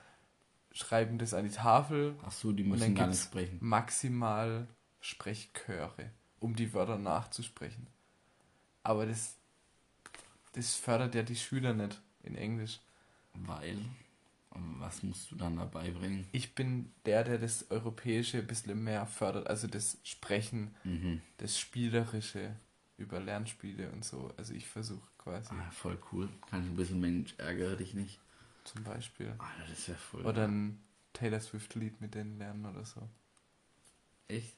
S1: schreiben das an die Tafel
S2: Ach so, die müssen gar nicht sprechen.
S1: maximal Sprechchöre, um die Wörter nachzusprechen. Aber das, das fördert ja die Schüler nicht in Englisch.
S2: Weil, was musst du dann dabei bringen?
S1: Ich bin der, der das Europäische ein bisschen mehr fördert, also das Sprechen,
S2: Mhm.
S1: das Spielerische über Lernspiele und so. Also ich versuche quasi
S2: Ah, voll cool. Kann ich ein bisschen Mensch, ärgere dich nicht.
S1: zum Beispiel.
S2: Alter, das wäre voll.
S1: Oder ein Taylor Swift-Lied mit denen lernen oder so.
S2: Echt?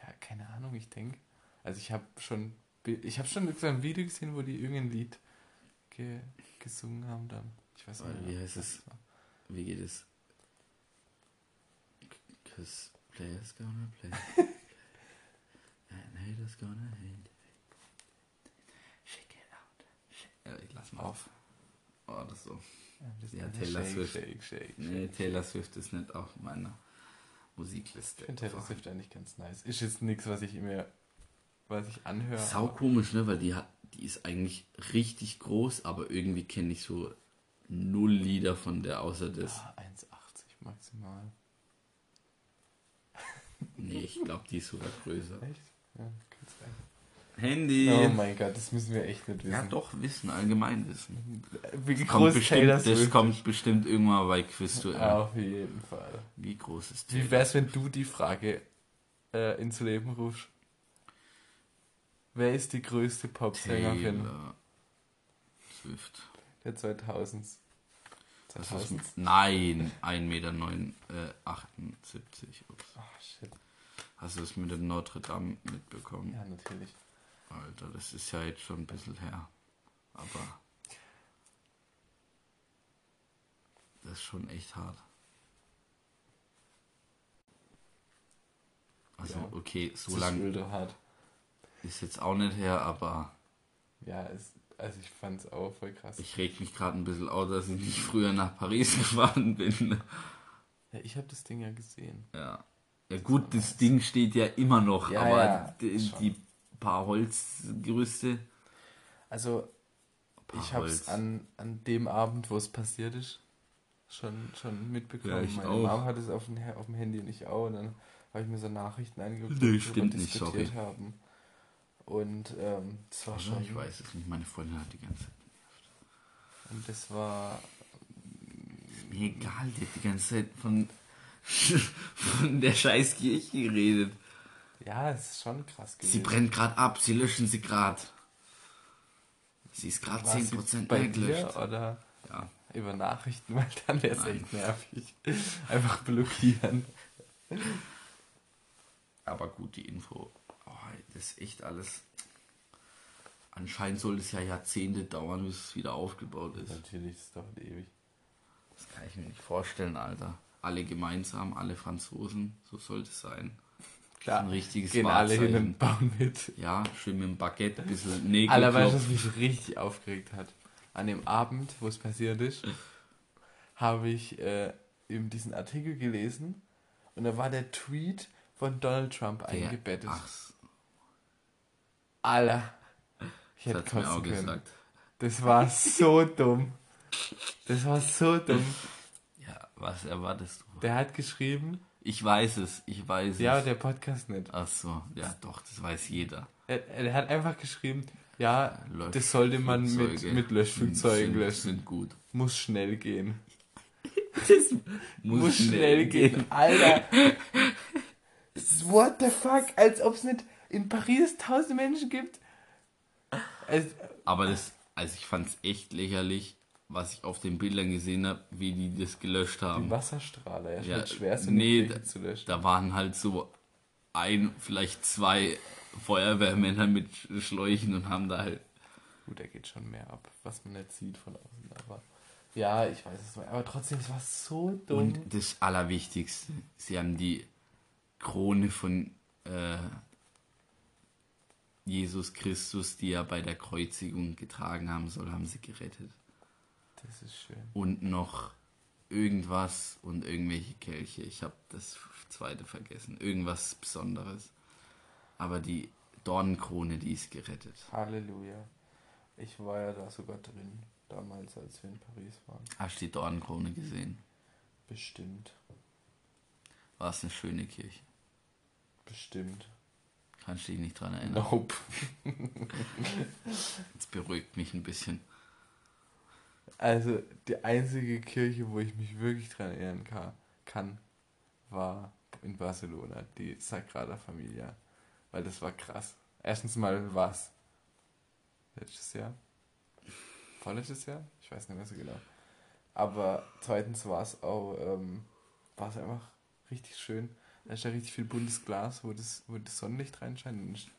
S1: Ja, keine Ahnung, ich denke. Also ich habe schon, ich habe schon ein Video gesehen, wo die irgendein Lied ge gesungen haben dann. Ich weiß nicht.
S2: wie heißt es?
S1: war.
S2: Wie geht es? Cause players gonna play. And haters gonna hate. Shake it out. Shake. Ja, ich lass mal auf. Oh, das so.
S1: Ja,
S2: Taylor
S1: shake,
S2: Swift.
S1: Shake, shake,
S2: Nee,
S1: shake.
S2: Taylor Swift ist nicht auf meiner Musikliste.
S1: Ich finde Taylor Swift eigentlich ganz nice. Ist jetzt nichts, was ich mir, was ich anhöre.
S2: Sau komisch, ne? Weil die hat, die ist eigentlich richtig groß, aber irgendwie kenne ich so null Lieder von der, außer das.
S1: Ah, 1,80 maximal.
S2: Nee, ich glaube, die ist sogar größer.
S1: Echt? Ja, kann sein.
S2: Handy.
S1: Oh mein Gott, das müssen wir echt nicht wissen.
S2: ja, doch, Wissen, Allgemeinwissen.
S1: Wie
S2: Das kommt,
S1: groß
S2: bestimmt,
S1: Taylor
S2: das
S1: Swift
S2: kommt bestimmt irgendwann bei Quizduell.
S1: Auf jeden Fall.
S2: Wie groß ist
S1: Wie
S2: Taylor?
S1: wär's, wenn du die Frage äh, ins Leben rufst? Wer ist die größte Popsängerin
S2: Taylor Swift.
S1: Der 2000s?
S2: Das ist
S1: 2000?
S2: mit, nein, 1,78 Meter. neun, Äh, 78. Ups.
S1: Ach, shit.
S2: Hast du es mit dem Notre Dame mitbekommen?
S1: Ja, natürlich.
S2: Alter, das ist ja jetzt schon ein bisschen her. Aber das ist schon echt hart. Also,
S1: Ja.
S2: okay, so
S1: Das ist
S2: ist jetzt auch nicht her, aber
S1: Ja, es, also ich fand's auch voll krass.
S2: ich reg mich gerade ein bisschen auf, dass ich nicht früher nach Paris gefahren bin.
S1: ja, ich habe das Ding ja gesehen.
S2: Ja. Ja gut, das Ding steht ja immer noch,
S1: Ja,
S2: aber
S1: ja,
S2: die, die paar Holzgerüste.
S1: Also,
S2: Paar
S1: ich hab's
S2: Holz.
S1: an, an dem Abend, wo es passiert ist, schon, schon mitbekommen.
S2: Ja, ich
S1: Meine
S2: auch.
S1: Mom hat es auf dem, auf dem Handy und ich auch. Und dann habe ich mir so Nachrichten angeguckt,
S2: Nee, stimmt nicht,
S1: diskutiert
S2: sorry.
S1: haben. Und ähm, das war schon.
S2: Ich weiß es nicht, meine Freundin hat die ganze Zeit.
S1: Und das war.
S2: Mir egal, die hat die ganze Zeit von, von der scheiß Kirche geredet.
S1: Ja, es ist schon krass gewesen.
S2: Sie brennt gerade ab, sie löschen sie gerade. Sie ist gerade
S1: War sie
S2: 10%
S1: bei dir oder
S2: Ja,
S1: über Nachrichten, weil dann wäre es echt nervig. Einfach blockieren.
S2: aber gut, die Info. Das ist echt alles. Anscheinend soll es ja Jahrzehnte dauern, bis es wieder aufgebaut ist.
S1: Natürlich ist es doch ewig.
S2: Das kann ich mir nicht vorstellen, Alter. Alle gemeinsam, alle Franzosen, so sollte es sein.
S1: Klar,
S2: Ein richtiges
S1: gehen alle hin und bauen mit.
S2: Ja, schön mit dem Baguette, ein bisschen Nägel.
S1: Alter, weißt du, was mich richtig aufgeregt hat? An dem Abend, wo es passiert ist, habe ich äh, eben diesen Artikel gelesen und da war der Tweet von Donald Trump
S2: Der-
S1: eingebettet.
S2: Ach, das
S1: Alter, ich hätte
S2: mir auch
S1: kotzen können.
S2: gesagt.
S1: Das war so dumm. Das war so dumm.
S2: Ja, was erwartest du?
S1: Der hat geschrieben,
S2: Ich weiß es, ich weiß
S1: ja,
S2: es.
S1: der Podcast nicht.
S2: Ach so, ja doch, das weiß jeder.
S1: Er, er hat einfach geschrieben, ja, das sollte man mit, mit Löschflugzeugen
S2: sind,
S1: löschen.
S2: Sind gut.
S1: Muss schnell gehen.
S2: Das
S1: Muss, schnell gehen. Alter. What the fuck? Als ob es nicht in Paris tausend Menschen gibt. Also,
S2: Aber das, also ich fand es echt lächerlich, was ich auf den Bildern gesehen habe, wie die das gelöscht
S1: die
S2: haben.
S1: Wasserstrahler, ja, schwer so
S2: nee, da-
S1: zu löschen.
S2: Da waren halt so ein, vielleicht zwei Feuerwehrmänner mit Schläuchen und haben da halt.
S1: Gut, da geht schon mehr ab, was man nicht sieht von außen. Aber ja, ich weiß es nicht. Aber trotzdem, es war so dumm.
S2: Und das Allerwichtigste, sie haben die Krone von äh, Jesus Christus, die er bei der Kreuzigung getragen haben soll, haben sie gerettet.
S1: das ist schön.
S2: Und noch irgendwas und irgendwelche Kelche. Ich habe das zweite vergessen. Irgendwas Besonderes. Aber die Dornenkrone, die ist gerettet.
S1: Halleluja. Ich war ja da sogar drin, damals, als wir in Paris waren.
S2: Hast du die Dornenkrone gesehen?
S1: Bestimmt.
S2: War es eine schöne Kirche?
S1: Bestimmt.
S2: Kannst dich nicht dran erinnern?
S1: Nope.
S2: Jetzt beruhigt mich ein bisschen.
S1: Also, die einzige Kirche, wo ich mich wirklich dran erinnern ka- kann, war in Barcelona, die Sagrada Familia. Weil das war krass. Erstens mal was? Letztes Jahr? Vorletztes Jahr? Ich weiß nicht mehr so genau. Aber zweitens war es auch, ähm, war es einfach richtig schön. Da ist ja richtig viel buntes Glas, wo das, wo das Sonnenlicht reinscheint. Und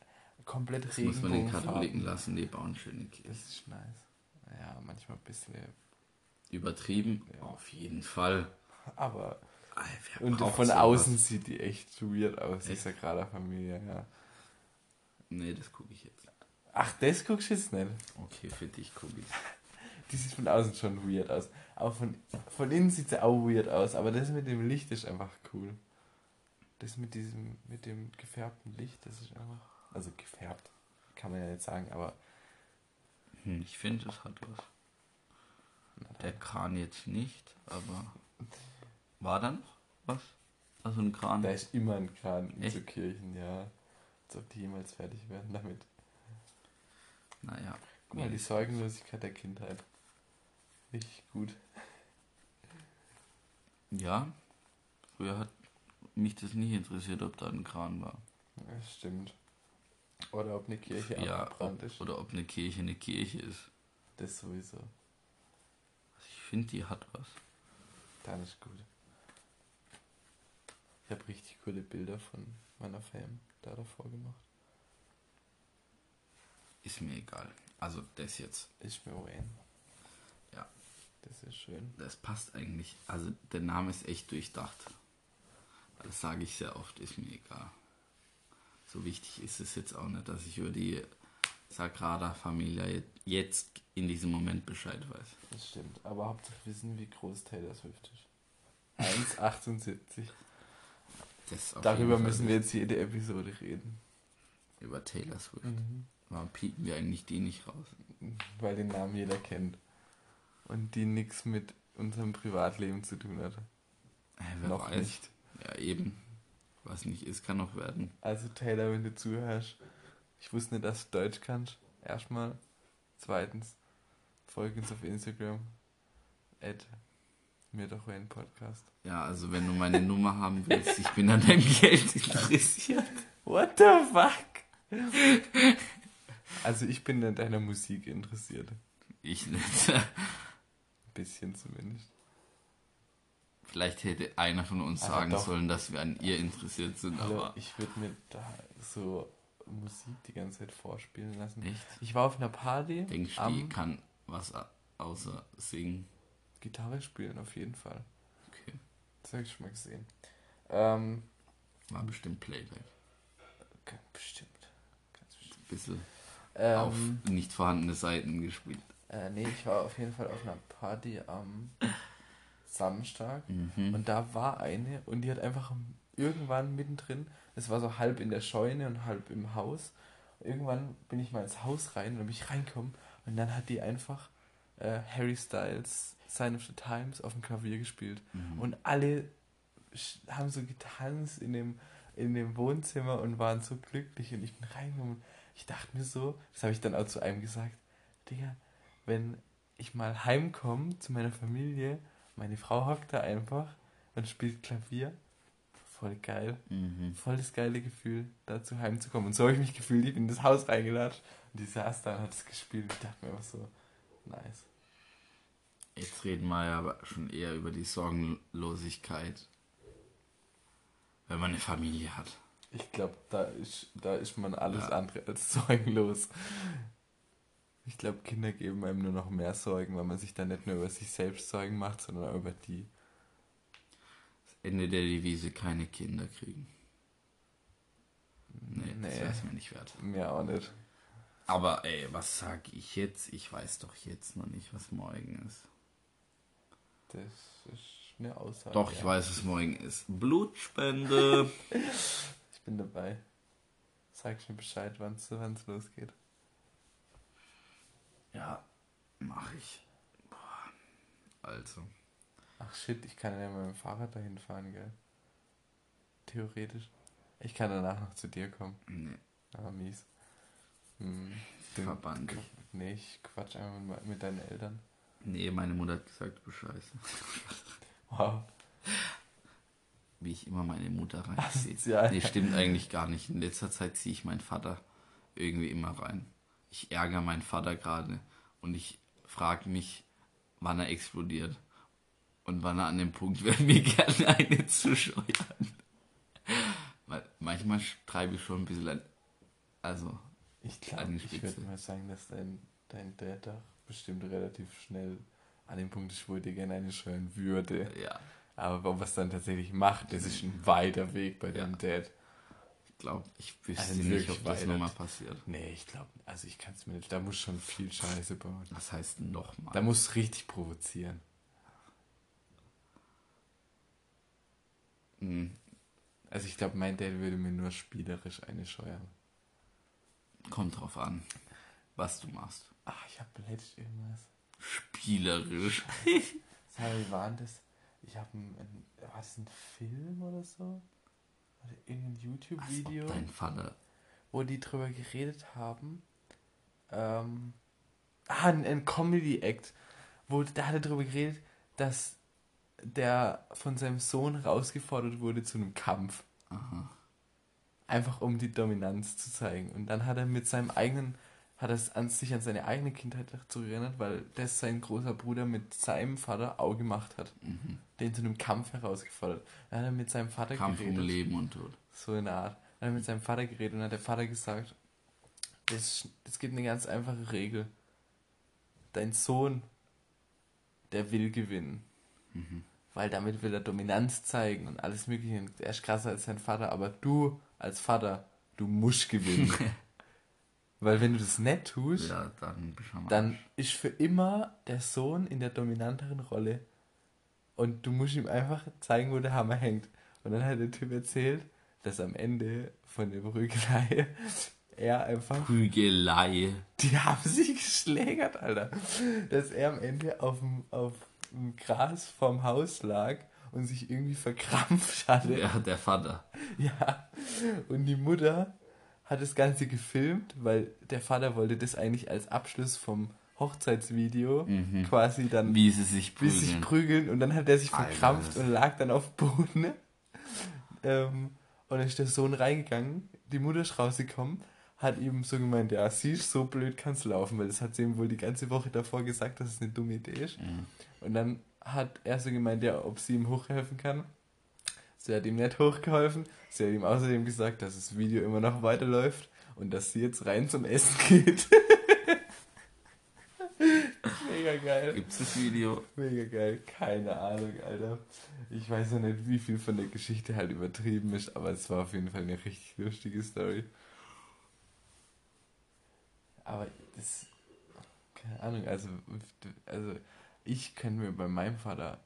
S1: komplett
S2: Das muss man den. Katholiken lassen, die bauen schöne Kirche.
S1: Das ist nice. Ja, manchmal ein bisschen.
S2: Übertrieben?
S1: Ja.
S2: Auf jeden Fall.
S1: Aber
S2: wer
S1: Und von
S2: sowas?
S1: außen sieht die echt weird aus, die
S2: Echt?
S1: Sagrada Familie, ja.
S2: Nee, das gucke ich jetzt.
S1: Ach, das guckst du jetzt nicht.
S2: Okay, für dich gucke ich.
S1: Die sieht von außen schon weird aus. Aber von, von innen sieht sie auch weird aus. Aber das mit dem Licht ist einfach cool. Das mit diesem, mit dem gefärbten Licht, das ist einfach. Also gefärbt, kann man ja nicht sagen, aber.
S2: Hm, ich finde, es hat was. Der Kran jetzt nicht, aber. War da noch was? Also ein Kran?
S1: Da ist immer ein Kran in
S2: Echt?
S1: so Kirchen, ja. Als ob die jemals fertig werden damit.
S2: Naja.
S1: Guck mal, die Sorgenlosigkeit der Kindheit. Richtig gut.
S2: Ja, früher hat mich das nicht interessiert, ob da ein Kran war.
S1: Das stimmt. Oder ob eine Kirche
S2: Ja,
S1: abgebrannt
S2: ob,
S1: ist.
S2: oder ob eine Kirche eine Kirche ist.
S1: Das sowieso.
S2: Ich finde, die hat was.
S1: Dann ist gut. Ich habe richtig coole Bilder von meiner Fam da davor gemacht.
S2: Ist mir egal. Also das jetzt,
S1: Ist mir Wayne.
S2: Ja.
S1: Das ist schön.
S2: das passt eigentlich. Also der Name ist echt durchdacht. Das sage ich sehr oft, ist mir egal. So wichtig ist es jetzt auch nicht, dass ich über die Sagrada Familia jetzt in diesem Moment Bescheid weiß.
S1: Das stimmt. Aber Hauptsache wissen, wie groß Taylor Swift ist. 1,78.
S2: Das auf
S1: Darüber müssen wir jetzt jede Episode reden.
S2: Über Taylor Swift.
S1: Mhm.
S2: Warum piepen wir eigentlich die nicht raus?
S1: Weil den Namen jeder kennt. Und die nichts mit unserem Privatleben zu tun hat.
S2: Wer
S1: Noch
S2: weiß.
S1: nicht.
S2: Ja, eben. Was nicht ist, kann noch werden.
S1: Also Taylor, wenn du zuhörst, ich wusste nicht, dass du Deutsch kannst. Erstmal. Zweitens, folge uns auf Instagram. Add mir doch einen Podcast.
S2: Ja, also wenn du meine Nummer haben willst, ich bin an deinem Geld interessiert.
S1: What the fuck? Also ich bin an deiner Musik interessiert.
S2: Ich nicht.
S1: Ein bisschen zumindest.
S2: Vielleicht hätte einer von uns
S1: Aber
S2: sagen
S1: doch.
S2: sollen, dass wir an ihr interessiert sind,
S1: Hallo,
S2: aber
S1: ich würde mir da so Musik die ganze Zeit vorspielen lassen.
S2: echt?
S1: Ich war auf einer Party
S2: Denkst du, die kann was außer singen?
S1: Gitarre spielen auf jeden Fall.
S2: Okay.
S1: Das habe ich schon mal gesehen. Ähm,
S2: War bestimmt Playback.
S1: ganz bestimmt. Ganz bestimmt.
S2: Bisschen
S1: Ähm,
S2: auf nicht vorhandene Seiten gespielt.
S1: Äh, nee, ich war auf jeden Fall auf einer Party am Samstag
S2: Mhm.
S1: und da war eine und die hat einfach irgendwann mittendrin, es war so halb in der Scheune und halb im Haus. Irgendwann bin ich mal ins Haus rein und bin ich reinkommen und dann hat die einfach äh, Harry Styles Sign of the Times auf dem Klavier gespielt
S2: Mhm.
S1: und alle haben so getanzt in dem, in dem Wohnzimmer und waren so glücklich und ich bin reingekommen ich dachte mir so, das habe ich dann auch zu einem gesagt, Digga, wenn ich mal heimkomme zu meiner Familie, meine Frau hockt da einfach und spielt Klavier, voll geil,
S2: Mhm.
S1: voll das geile Gefühl, dazu heimzukommen. Und so habe ich mich gefühlt, ich bin in das Haus reingelatscht und die saß da und hat es gespielt ich dachte mir einfach so, nice.
S2: Jetzt reden wir ja aber schon eher über die Sorgenlosigkeit, wenn man eine Familie hat.
S1: Ich glaube, da ist, da ist man alles
S2: Ja.
S1: andere als sorgenlos. Ich glaube, Kinder geben einem nur noch mehr Sorgen, weil man sich dann nicht nur über sich selbst Sorgen macht, sondern auch über die.
S2: Das Ende der Devise, keine Kinder kriegen. Nee, das
S1: Nee.
S2: wäre es mir nicht wert.
S1: Mir auch nicht.
S2: Aber ey, was sag ich jetzt? Ich weiß doch jetzt noch nicht, was morgen ist.
S1: Das ist eine Aussage.
S2: Doch, ich
S1: ja.
S2: weiß, was morgen ist. Blutspende.
S1: Ich bin dabei. Sag mir Bescheid, wann es losgeht.
S2: Ja, mach ich. Boah. Also.
S1: Ach shit, ich kann ja mit dem Fahrrad dahin fahren, gell? Theoretisch. Ich kann danach noch zu dir kommen.
S2: Nee,
S1: Aber mies. Hm.
S2: Verbannt.
S1: Nee, ich quatsch einfach mit, mit deinen Eltern.
S2: Nee, meine Mutter hat gesagt, du Scheiße.
S1: Wow.
S2: Wie ich immer meine Mutter reinziehe.
S1: Asozial.
S2: Nee, stimmt eigentlich gar nicht. In letzter Zeit ziehe ich meinen Vater irgendwie immer rein. Ich ärgere meinen Vater gerade und ich frage mich, wann er explodiert und wann er an dem Punkt wäre, mir gerne eine zu scheuern. Weil manchmal treibe ich schon ein bisschen, an- also
S1: Ich glaube, ich würde mal sagen, dass dein, dein Dad doch bestimmt relativ schnell an dem Punkt ist, wo er dir gerne eine scheuern würde.
S2: ja,
S1: Aber was dann tatsächlich macht, das ist ein weiter Weg bei
S2: Ja.
S1: deinem Dad.
S2: Ich glaube, ich wüsste
S1: Also
S2: nicht, ob das nochmal passiert.
S1: Nee, ich glaube, also ich kann es mir nicht. Da muss schon viel Scheiße bauen.
S2: Was heißt nochmal?
S1: Da muss richtig provozieren.
S2: Hm,
S1: Also ich glaube, mein Dad würde mir nur spielerisch eine scheuern.
S2: kommt drauf an, was du machst.
S1: Ach, ich habe letztens irgendwas.
S2: Spielerisch.
S1: Wie war das? Ich habe ein, ein, war das ein Film oder so? Irgendein
S2: Als ob
S1: YouTube-Video, wo die drüber geredet haben, ähm, ah, ein, ein Comedy-Act, wo da hat er darüber geredet, dass der von seinem Sohn rausgefordert wurde zu einem Kampf.
S2: Aha.
S1: Einfach um die Dominanz zu zeigen. Und dann hat er mit seinem eigenen, hat er es an sich an seine eigene Kindheit zurückerinnert, weil das sein großer Bruder mit seinem Vater auch gemacht hat.
S2: Mhm.
S1: Den zu einem Kampf herausgefordert. Dann hat er mit seinem Vater
S2: Kampf um
S1: geredet.
S2: Leben und Tod.
S1: So in der Art. Dann hat er mit seinem Vater geredet und hat der Vater gesagt, das, das gibt eine ganz einfache Regel. Dein Sohn, der will gewinnen.
S2: Mhm.
S1: Weil damit will er Dominanz zeigen und alles mögliche. Er ist krasser als sein Vater, aber du als Vater, du musst gewinnen. Weil wenn du das nicht tust,
S2: Ja, dann
S1: dann ist für immer der Sohn in der dominanteren Rolle. Und du musst ihm einfach zeigen, wo der Hammer hängt. Und dann hat der Typ erzählt, dass am Ende von der Prügelei er einfach.
S2: Prügelei.
S1: Die haben sich geschlägert, Alter. Dass er am Ende auf dem, auf dem Gras vorm Haus lag und sich irgendwie verkrampft hatte.
S2: Ja, der Vater.
S1: Ja, und die Mutter hat das Ganze gefilmt, weil der Vater wollte das eigentlich als Abschluss vom Hochzeitsvideo
S2: Mhm.
S1: quasi dann
S2: Wie sie sich
S1: wie sie sich
S2: prügeln.
S1: prügeln und dann hat er sich
S2: Alter,
S1: verkrampft
S2: das-
S1: und lag dann auf dem Boden. Ähm, und dann ist der Sohn reingegangen, die Mutter ist rausgekommen, hat ihm so gemeint, ja, siehst, so blöd kann's laufen, weil das hat sie ihm wohl die ganze Woche davor gesagt, dass es eine dumme Idee ist.
S2: Mhm.
S1: Und dann hat er so gemeint, ja, ob sie ihm hochhelfen kann. Sie hat ihm nicht hochgeholfen. Sie hat ihm außerdem gesagt, dass das Video immer noch weiterläuft und dass sie jetzt rein zum Essen geht. Mega geil.
S2: Gibt's das Video?
S1: Mega geil. Keine Ahnung, Alter. Ich weiß noch nicht, wie viel von der Geschichte halt übertrieben ist, aber es war auf jeden Fall eine richtig lustige Story. Aber das. Keine Ahnung, also. Also, ich könnte mir bei meinem Vater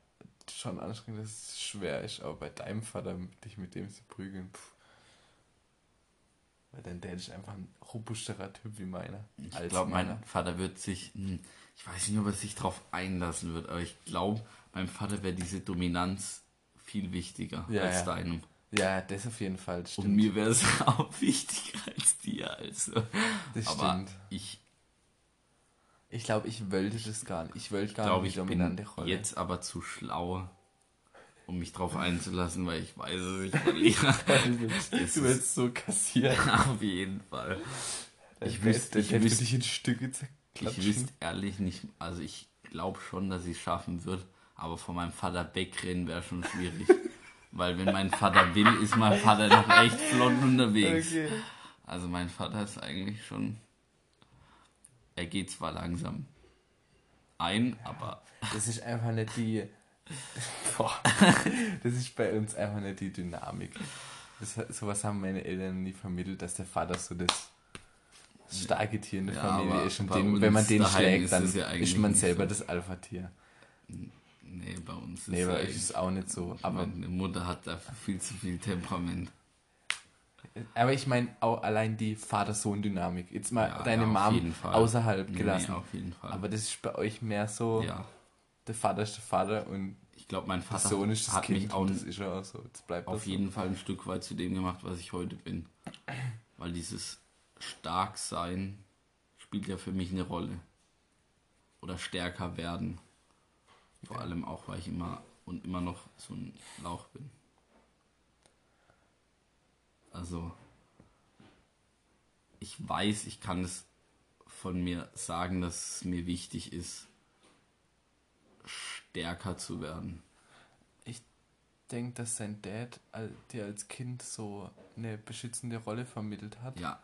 S1: schon anstrengen, dass es schwer ist, aber bei deinem Vater, dich mit dem zu prügeln, pff. Weil dein Dad ist einfach ein robusterer Typ wie meiner.
S2: Ich glaube, mein. Vater wird sich, hm, ich weiß nicht, ob er sich drauf einlassen wird, aber ich glaube, meinem Vater wäre diese Dominanz viel wichtiger
S1: Ja,
S2: als
S1: ja.
S2: deinem.
S1: Ja, das auf jeden Fall. Stimmt.
S2: Und mir wäre es auch wichtiger als dir, also.
S1: das
S2: aber
S1: stimmt.
S2: ich
S1: Ich glaube, ich wollte das gar nicht. Ich wollte gar
S2: glaube,
S1: nicht
S2: ich
S1: die
S2: bin
S1: dominante Rolle.
S2: jetzt aber zu schlau, um mich drauf einzulassen, weil ich weiß, dass ich verliere.
S1: du
S2: Das
S1: du willst so kassieren.
S2: Auf jeden Fall. Ich
S1: Ich
S2: wüsste- ich
S1: ich wüsste dich in Stücke
S2: Ich
S1: zerklatschen.
S2: wüsste ehrlich nicht, also ich glaube schon, dass ich es schaffen wird, aber von meinem Vater wegrennen wäre schon schwierig. Weil wenn mein Vater will, ist mein Vater noch echt flott unterwegs.
S1: Okay.
S2: Also mein Vater ist eigentlich schon, er geht zwar langsam ein, aber
S1: Das ist einfach nicht die. Boah. Das ist bei uns einfach nicht die Dynamik. Das, sowas haben meine Eltern nie vermittelt, dass der Vater so das starke Tier in der
S2: Ja,
S1: Familie ist. Und
S2: uns
S1: wenn man den schlägt,
S2: ist
S1: dann
S2: das ja
S1: ist man selber
S2: so.
S1: das Alpha-Tier.
S2: nee, bei uns ist
S1: bei ist es auch nicht so. Aber,
S2: meine Mutter hat dafür viel zu viel Temperament.
S1: Aber ich meine auch allein die Vater-Sohn-Dynamik. Jetzt mal
S2: Ja,
S1: deine
S2: ja,
S1: Mom außerhalb
S2: Nee,
S1: gelassen.
S2: auf jeden Fall.
S1: aber das ist bei euch mehr so,
S2: ja,
S1: der Vater ist der Vater und
S2: ich glaube, mein Vater
S1: Sohn ist das
S2: hat
S1: Kind
S2: mich auch
S1: das ist ja auch so. Jetzt bleibt
S2: auf jeden Fall ein Stück weit zu dem gemacht, was ich heute bin. Weil dieses Starksein spielt ja für mich eine Rolle. Oder stärker werden. Vor allem auch, weil ich immer und immer noch so ein Lauch bin. Also, ich weiß, ich kann es von mir sagen, dass es mir wichtig ist, stärker zu werden.
S1: Ich denke, dass sein Dad dir als Kind so eine beschützende Rolle vermittelt hat,
S2: Ja,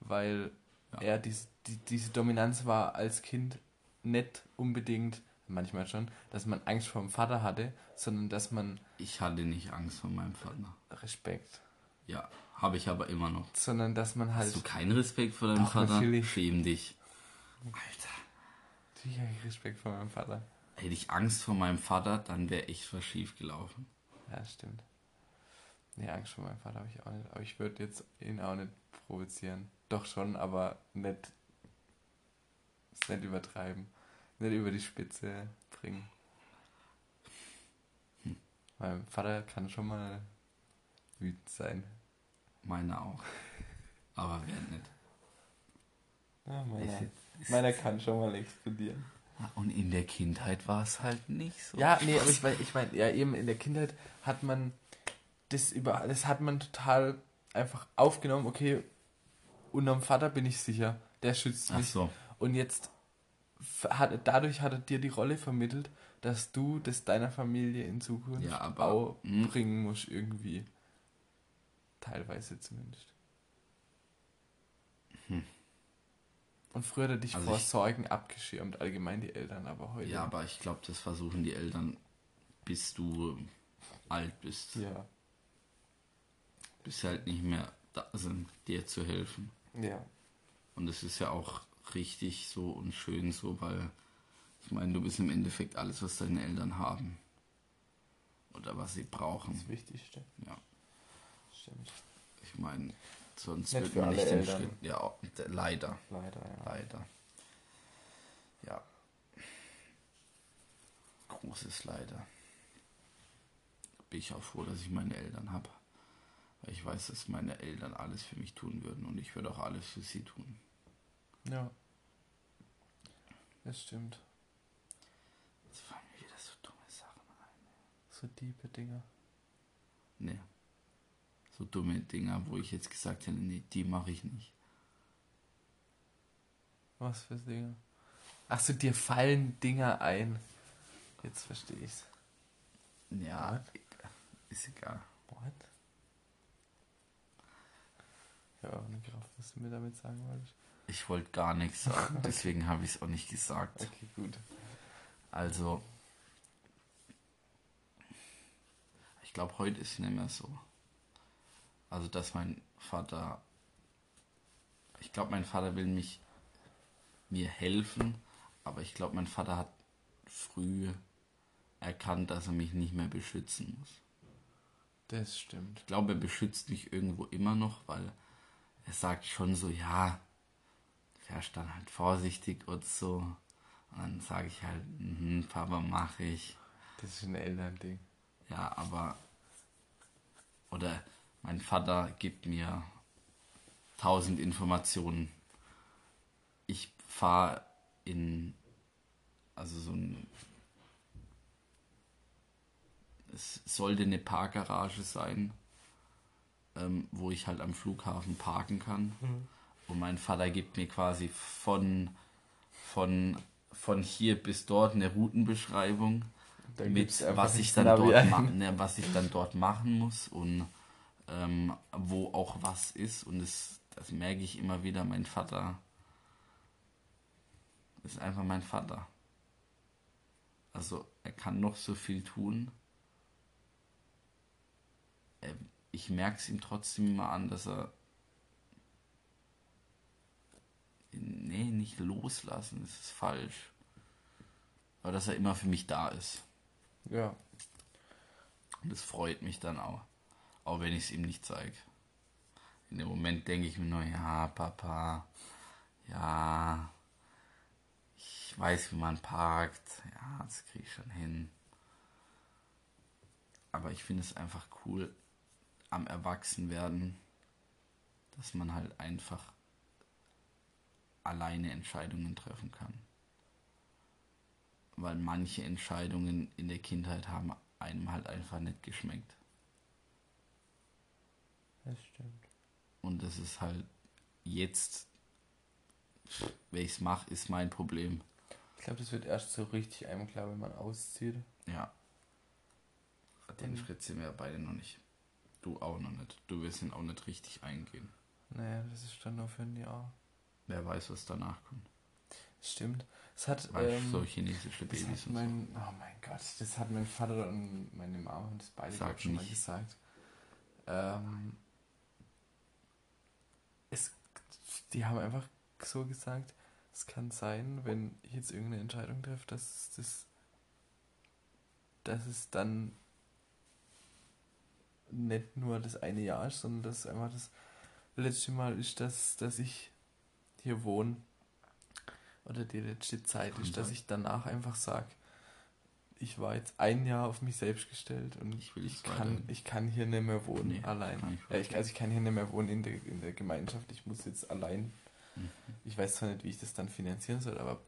S1: weil
S2: Ja.
S1: er diese, die, diese Dominanz war als Kind nicht unbedingt, manchmal schon, dass man Angst vor dem Vater hatte, sondern dass man
S2: ich hatte nicht Angst vor meinem Vater.
S1: Respekt,
S2: Ja, habe ich aber immer noch.
S1: sondern dass man halt
S2: Hast du keinen Respekt vor deinem
S1: Doch,
S2: Vater?
S1: natürlich.
S2: Schäm dich.
S1: Natürlich habe ich Respekt vor meinem Vater.
S2: Hätte ich Angst vor meinem Vater, dann wäre echt was schief gelaufen.
S1: Ja, stimmt. Nee, Angst vor meinem Vater habe ich auch nicht. Aber ich würde jetzt ihn auch nicht provozieren. Doch schon, aber nicht, nicht übertreiben. Nicht über die Spitze bringen.
S2: Hm.
S1: Mein Vater kann schon mal wütend sein.
S2: Meine auch. Aber wer nicht.
S1: Ja,
S2: Ich,
S1: Meiner kann schon mal explodieren.
S2: Und in der Kindheit war es halt nicht so.
S1: Ja, nee, aber ich meine, ich mein, ja, eben in der Kindheit hat man das über, das hat man total einfach aufgenommen, okay, unterm Vater bin ich sicher, der schützt mich.
S2: Ach so.
S1: Und jetzt hat, dadurch hat er dir die Rolle vermittelt, dass du das deiner Familie in Zukunft
S2: Ja, aber-
S1: auch
S2: hm.
S1: bringen musst, irgendwie. Teilweise zumindest. Und früher hat er dich
S2: Hm. Also
S1: vor
S2: ich-
S1: Sorgen abgeschirmt, allgemein die Eltern, aber heute.
S2: Ja, aber ich glaube, das versuchen die Eltern, bis du alt bist,
S1: Ja.
S2: bis sie halt nicht mehr da sind, dir zu helfen.
S1: Ja.
S2: Und das ist ja auch richtig so und schön so, weil ich meine, du bist im Endeffekt alles, was deine Eltern haben. Oder was sie brauchen.
S1: Das Wichtigste.
S2: Ja.
S1: Stimmt.
S2: Ich meine, sonst
S1: Nicht
S2: wird man nicht den
S1: Eltern.
S2: Schritt. Ja, leider.
S1: Leider, ja.
S2: Leider. Ja. Großes Leider. Bin ich auch froh, dass ich meine Eltern habe. Weil ich weiß, dass meine Eltern alles für mich tun würden und ich würde auch alles für sie tun.
S1: Ja. Das stimmt.
S2: Jetzt fallen mir wieder so dumme Sachen ein.
S1: So tiefe Dinger.
S2: Nee. So dumme Dinger, wo ich jetzt gesagt hätte, nee, die mache ich nicht.
S1: Was für Dinger? Ach so, dir fallen Dinger ein. Jetzt verstehe ich's.
S2: Ja, ist egal.
S1: What? Ich habe auch nicht gerafft, was du mir damit sagen wolltest.
S2: Ich wollte gar nichts sagen, deswegen habe ich es auch nicht gesagt.
S1: Okay, gut.
S2: Also, ich glaube, heute ist es nicht mehr so. Also, dass mein Vater, ich glaube, mein Vater will mich, mir helfen, aber ich glaube, mein Vater hat früh erkannt, dass er mich nicht mehr beschützen muss.
S1: Das stimmt.
S2: Ich glaube, er beschützt mich irgendwo immer noch, weil er sagt schon so, ja, fährst dann halt vorsichtig und so. Und dann sage ich halt, mhm, Papa, mache ich.
S1: Das ist ein Elternding.
S2: Ja, aber. Oder mein Vater gibt mir tausend Informationen. Ich fahre in. Also so ein. Es sollte eine Parkgarage sein, ähm, wo ich halt am Flughafen parken kann. Und mein Vater gibt mir quasi von, von, von hier bis dort eine Routenbeschreibung mit was ich dann dort ma ne, was ich dann dort machen muss und ähm, wo auch was ist. Und das, das merke ich immer wieder. Mein Vater ist einfach mein Vater. Also er kann noch so viel tun. Ich merke es ihm trotzdem immer an dass er nee nicht loslassen das ist falsch. Aber dass er immer für mich da ist.
S1: Ja.
S2: Und das freut mich dann auch. Auch wenn ich es ihm nicht zeige. In dem Moment denke ich mir nur, ja, Papa, ja, ich weiß, wie man parkt, ja, das kriege ich schon hin. Aber ich finde es einfach cool am Erwachsenwerden, dass man halt einfach alleine Entscheidungen treffen kann. Weil manche Entscheidungen in der Kindheit haben einem halt einfach nicht geschmeckt.
S1: Das stimmt.
S2: Und das ist halt jetzt, wenn ich es mache, ist mein Problem.
S1: Ich glaube, das wird erst so richtig einem klar, wenn man auszieht.
S2: Ja. Den Schritt sind wir beide noch nicht. Du auch noch nicht. Du wirst ihn auch nicht richtig eingehen.
S1: Naja, das ist dann nur für ein Jahr.
S2: Wer weiß, was danach kommt.
S1: Stimmt. Es hat,
S2: Weißt
S1: ähm,
S2: so chinesische Babys und
S1: mein, oh mein Gott, das hat mein Vater und meine Mama und das beide schon mal gesagt. Ähm, es, die haben einfach so gesagt, es kann sein, wenn ich jetzt irgendeine Entscheidung treffe, dass das, dass es dann nicht nur das eine Jahr ist, sondern dass einfach das letzte Mal ist, dass, dass ich hier wohne oder die letzte Zeit ist, dass ich danach einfach sage, ich war jetzt ein Jahr auf mich selbst gestellt und
S2: Ich
S1: ich kann, ich kann hier nicht mehr wohnen,
S2: Nee,
S1: allein. ja, ich, also ich kann hier nicht mehr wohnen in der, in der Gemeinschaft, ich muss jetzt allein Mhm. Ich weiß zwar nicht, wie ich das dann finanzieren soll, aber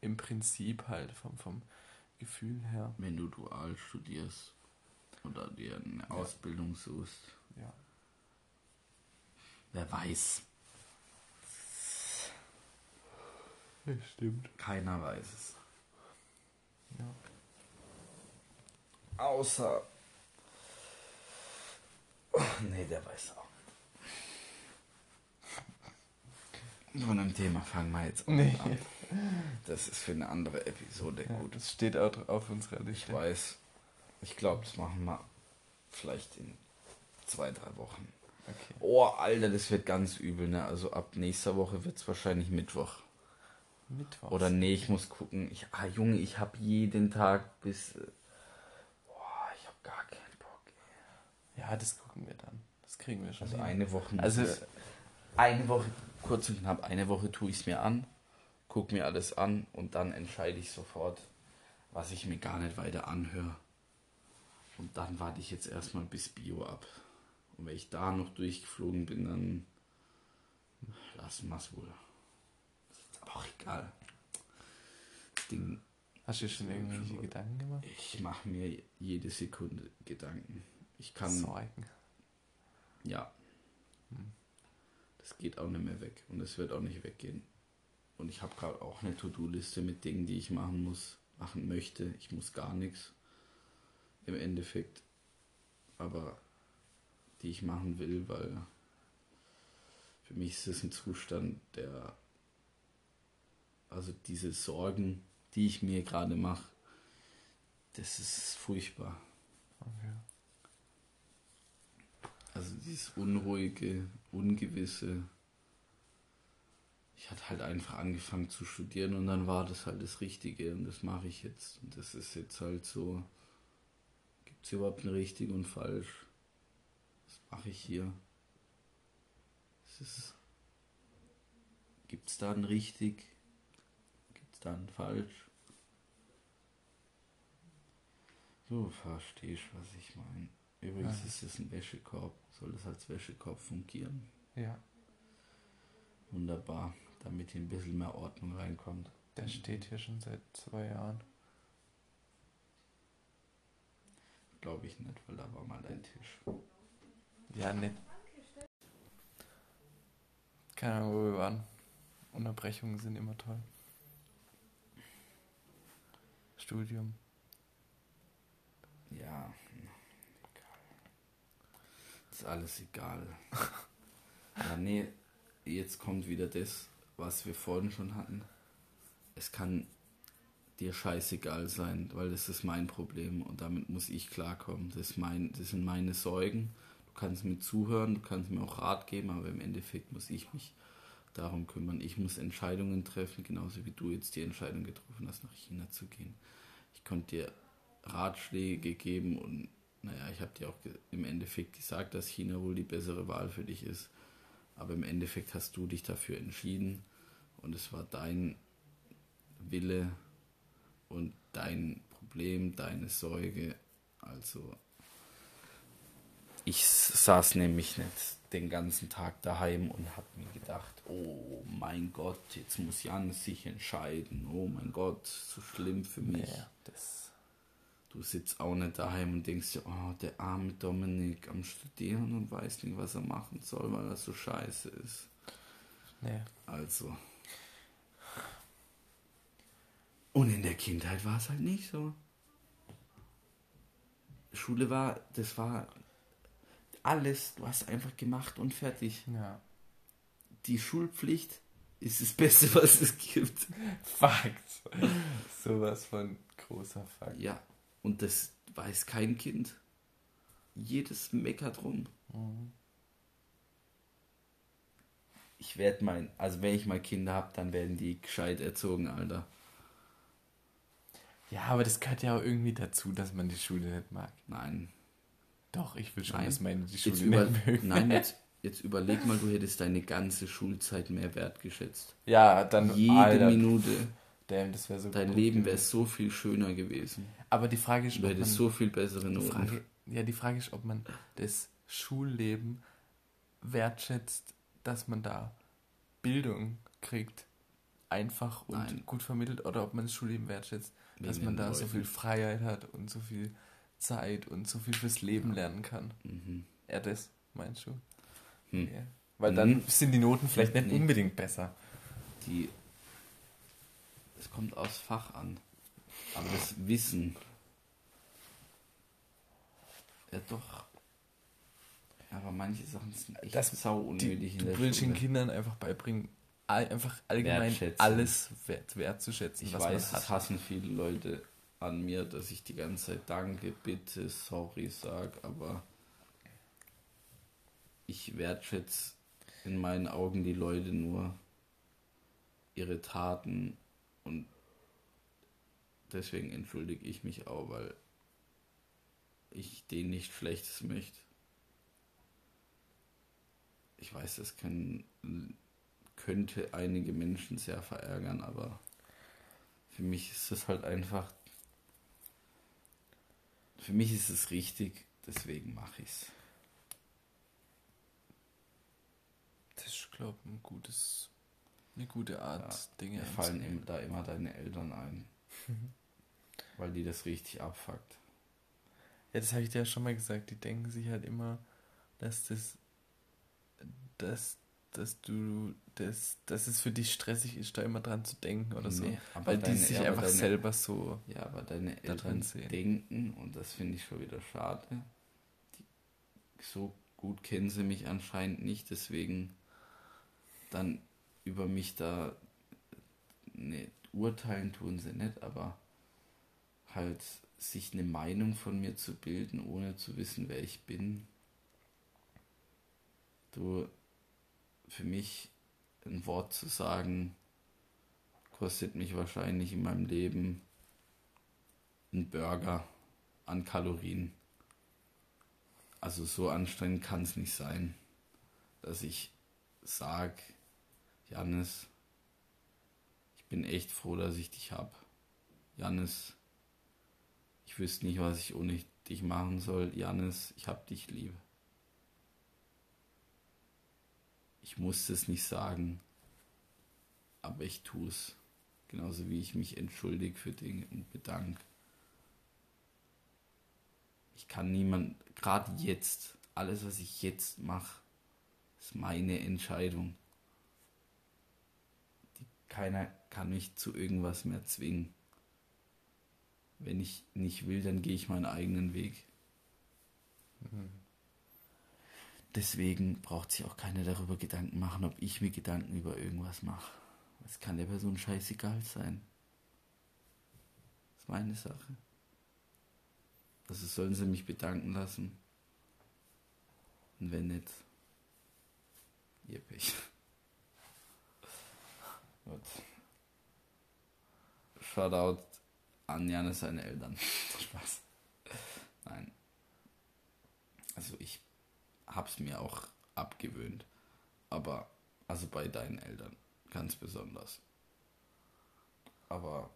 S1: im Prinzip halt vom, vom Gefühl her.
S2: Wenn du dual studierst oder dir eine ja. Ausbildung suchst.
S1: Ja.
S2: Wer weiß.
S1: Ja, stimmt.
S2: Keiner weiß es.
S1: Ja.
S2: Außer. nee, der weiß auch nicht. Von einem Thema fangen wir jetzt nee. an. Das ist für eine andere Episode
S1: ja, gut. Das steht auch auf unserer Liste.
S2: Ich weiß. Ich glaube, das machen wir vielleicht in zwei, drei Wochen. Okay. Oh, Alter, das wird ganz übel, ne? Also ab nächster Woche wird es wahrscheinlich Mittwoch.
S1: Mittwoch.
S2: Oder nee, ich muss gucken. Ich, ah, Junge, ich habe jeden Tag bis. Äh, boah, ich habe gar keinen Bock.
S1: Ja, das gucken wir dann. Das kriegen wir schon.
S2: Also hin. eine Woche.
S1: Also
S2: eine Woche, kurz und knapp, eine Woche tue ich es mir an, gucke mir alles an und dann entscheide ich sofort, was ich mir gar nicht weiter anhöre. Und dann warte ich jetzt erstmal bis Bio ab. Und wenn ich da noch durchgeflogen bin, dann lassen wir es wohl. Auch egal.
S1: Das Ding. Hast du schon irgendwelche schon, Gedanken gemacht?
S2: Ich mache mir jede Sekunde Gedanken. Ich kann.
S1: Sorgen.
S2: Ja. Hm. Das geht auch nicht mehr weg. Und es wird auch nicht weggehen. Und ich habe gerade auch eine To-Do-Liste mit Dingen, die ich machen muss, machen möchte. Ich muss gar nichts. Im Endeffekt. Aber die ich machen will, weil für mich ist es ein Zustand, der, also diese Sorgen, die ich mir gerade mache, das ist furchtbar.
S1: Okay.
S2: Also dieses unruhige, ungewisse. Ich hatte halt einfach angefangen zu studieren und dann war das halt das Richtige und das mache ich jetzt. Und das ist jetzt halt so, gibt es überhaupt ein richtig und falsch? mache ich hier? Gibt es da ein richtig? Gibt es da ein falsch? So verstehst du, was ich meine. Übrigens ja. ist es ein Wäschekorb. Soll das als Wäschekorb fungieren?
S1: Ja.
S2: Wunderbar, damit hier ein bisschen mehr Ordnung reinkommt.
S1: Der steht hier schon seit zwei Jahren.
S2: Glaube ich nicht, weil da war mal ein Tisch.
S1: Ja, nett. Keine Ahnung, wo wir waren. Unterbrechungen sind immer toll. Studium.
S2: Ja, egal. Ist alles egal. ja, nee, jetzt kommt wieder das, was wir vorhin schon hatten. Es kann dir scheißegal sein, weil das ist mein Problem und damit muss ich klarkommen. Das, ist mein, das sind meine Sorgen kannst mir zuhören, du kannst mir auch Rat geben, aber im Endeffekt muss ich mich darum kümmern. Ich muss Entscheidungen treffen, genauso wie du jetzt die Entscheidung getroffen hast, nach China zu gehen. Ich konnte dir Ratschläge geben und naja, ich habe dir auch im Endeffekt gesagt, dass China wohl die bessere Wahl für dich ist. Aber im Endeffekt hast du dich dafür entschieden und es war dein Wille und dein Problem, deine Sorge. Also ich saß nämlich nicht den ganzen Tag daheim und habe mir gedacht, oh mein Gott, jetzt muss Jan sich entscheiden. Oh mein Gott, so schlimm für mich.
S1: Ja, das
S2: du sitzt auch nicht daheim und denkst dir, oh, der arme Dominik am Studieren und weiß nicht, was er machen soll, weil er so scheiße ist.
S1: Nee.
S2: Also. Und in der Kindheit war es halt nicht so. Schule war, das war alles, du hast einfach gemacht und fertig.
S1: Ja.
S2: Die Schulpflicht ist das Beste, was es gibt.
S1: Fakt. Sowas von großer Fakt.
S2: Ja, und das weiß kein Kind. Jedes meckert rum.
S1: Mhm.
S2: Ich werde mein, also wenn ich mal Kinder habe, dann werden die gescheit erzogen, Alter.
S1: Ja, aber das gehört ja auch irgendwie dazu, dass man die Schule nicht mag.
S2: Nein,
S1: doch, ich will schon, nein. dass meine die
S2: Schule jetzt über, mögen. Nein, jetzt, jetzt überleg mal, du hättest deine ganze Schulzeit mehr wertgeschätzt.
S1: Ja, dann
S2: jede Alter. Minute.
S1: Damn, das wäre so
S2: Dein Leben wäre so viel schöner gewesen.
S1: Aber die Frage ist,
S2: du hättest so viel bessere Noten.
S1: Frage, ja, die Frage ist, ob man das Schulleben wertschätzt, dass man da Bildung kriegt, einfach und
S2: Nein.
S1: gut vermittelt oder ob man das Schulleben wertschätzt, dass
S2: Wegen
S1: man
S2: den
S1: da so
S2: Leuten.
S1: viel Freiheit hat und so viel Zeit und so viel fürs Leben lernen kann.
S2: Mhm.
S1: Ja, das meinst du?
S2: Hm.
S1: Ja. Weil
S2: Mhm.
S1: dann sind die Noten vielleicht nicht
S2: Nee.
S1: unbedingt besser.
S2: Die. Es kommt aufs Fach an. Aber das Wissen. Ja, doch. Aber manche Sachen sind echt
S1: Das-
S2: sau unnötig
S1: Die,
S2: in
S1: du
S2: der
S1: willst den. Kindern einfach beibringen, all, einfach allgemein alles wert, wertzuschätzen,
S2: Ich weiß,
S1: hat.
S2: hassen viele Leute an mir, dass ich die ganze Zeit Danke, bitte, sorry sag, aber ich wertschätze in meinen Augen die Leute nur ihre Taten und deswegen entschuldige ich mich auch, weil ich denen nicht Schlechtes möchte. Ich weiß, das können, könnte einige Menschen sehr verärgern, aber für mich ist es halt einfach. Für mich ist es richtig, deswegen mache ich es.
S1: Das ist, glaube ich, ein gutes, eine gute Art,
S2: Ja,
S1: Dinge
S2: Mir fallen
S1: anzugehen.
S2: im- da immer deine Eltern ein. weil die das richtig abfuckt.
S1: Ja, das habe ich dir ja schon mal gesagt. Die denken sich halt immer, dass das, dass, dass du, dass, dass es für dich stressig ist, da immer dran zu denken oder so.
S2: Nee,
S1: Weil die
S2: deine-
S1: sich
S2: ja, aber
S1: einfach
S2: deine-
S1: selber so.
S2: Ja, aber deine Eltern
S1: sehen.
S2: denken, und das finde ich schon wieder schade, die, so gut kennen sie mich anscheinend nicht, deswegen dann über mich da, ne, urteilen tun sie nicht, aber halt sich eine Meinung von mir zu bilden, ohne zu wissen, wer ich bin. Du, für mich ein Wort zu sagen, kostet mich wahrscheinlich in meinem Leben ein Burger an Kalorien. Also so anstrengend kann es nicht sein, dass ich sag, Jannis, ich bin echt froh, dass ich dich hab. Jannis, ich wüsste nicht, was ich ohne dich machen soll. Jannis, ich hab dich lieb. Ich muss es nicht sagen, aber ich tue es. Genauso wie ich mich entschuldige für Dinge und bedanke. Ich kann niemand, gerade jetzt, alles, was ich jetzt mache, ist meine Entscheidung. Die, keiner kann mich zu irgendwas mehr zwingen. Wenn ich nicht will, dann gehe ich meinen eigenen Weg. Deswegen braucht sich auch keiner darüber Gedanken machen, ob ich mir Gedanken über irgendwas mache. Es kann der Person scheißegal sein. Das ist meine Sache. Also sollen sie mich bedanken lassen. Und wenn nicht, ihr Pech. Gut. Shoutout an Janis seine Eltern. Spaß. Nein. Also ich hab's mir auch abgewöhnt. Aber, also bei deinen Eltern ganz besonders. Aber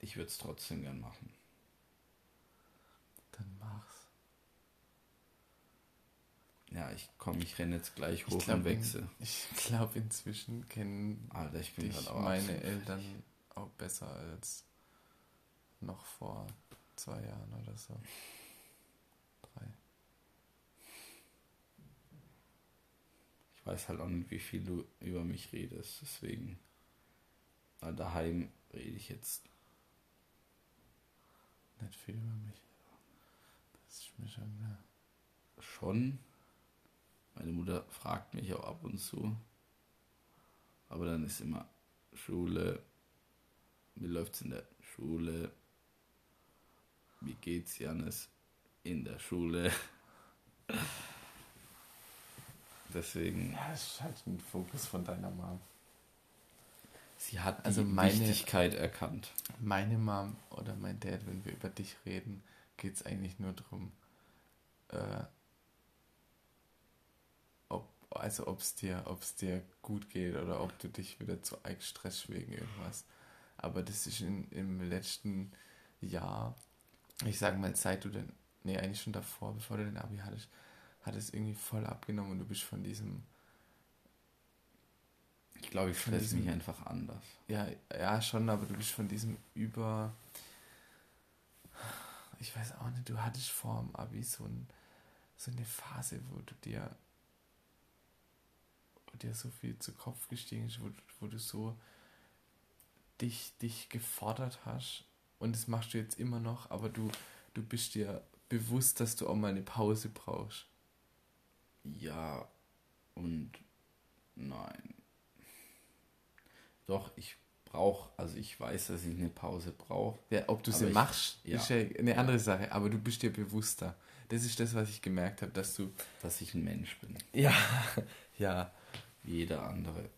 S2: ich würde es trotzdem gern machen.
S1: Dann mach's.
S2: Ja, ich komme, ich renne jetzt gleich
S1: Ich
S2: hoch
S1: glaub,
S2: und wechsle.
S1: Ich glaube, inzwischen kennen
S2: Alter, ich bin
S1: dich
S2: gerade auch
S1: meine Eltern
S2: fertig.
S1: auch besser als noch vor zwei Jahren oder so. Drei.
S2: Ich weiß halt auch nicht, wie viel du über mich redest, deswegen. Aber daheim rede ich jetzt.
S1: Nicht viel über mich. Das ist mir schon klar.
S2: Schon. Meine Mutter fragt mich auch ab und zu. Aber dann ist immer Schule. Wie läuft's in der Schule? Wie geht's, Janis? In der Schule. Deswegen,
S1: Ja, das ist halt ein Fokus von deiner Mom.
S2: sie hat
S1: Also
S2: die
S1: meine-
S2: Wichtigkeit erkannt.
S1: Meine Mom oder mein Dad, wenn wir über dich reden, geht es eigentlich nur darum, äh, ob, also ob es dir, ob's dir gut geht oder ob du dich wieder zu arg stresst wegen irgendwas. Aber das ist in, im letzten Jahr, ich sage mal, seit du den, nee, eigentlich schon davor, bevor du den Abi hattest, hat es irgendwie voll abgenommen und du bist von diesem
S2: Ich glaube, ich stress mich einfach anders.
S1: Ja, ja, schon, aber du bist von diesem über. Ich weiß auch nicht, du hattest vor dem Abi so, ein, so eine Phase, wo du dir. wo dir so viel zu Kopf gestiegen ist, wo, wo du so dich, dich gefordert hast. Und das machst du jetzt immer noch, aber du, du bist dir bewusst, dass du auch mal eine Pause brauchst.
S2: Ja und nein. Doch, ich brauche, also ich weiß, dass ich eine Pause brauche.
S1: Ja, ob du sie ich, machst, ja. ist ja eine andere Sache, aber du bist dir bewusster. Das ist das, was ich gemerkt habe, dass du.
S2: Dass ich ein Mensch bin.
S1: Ja, ja.
S2: Jeder andere.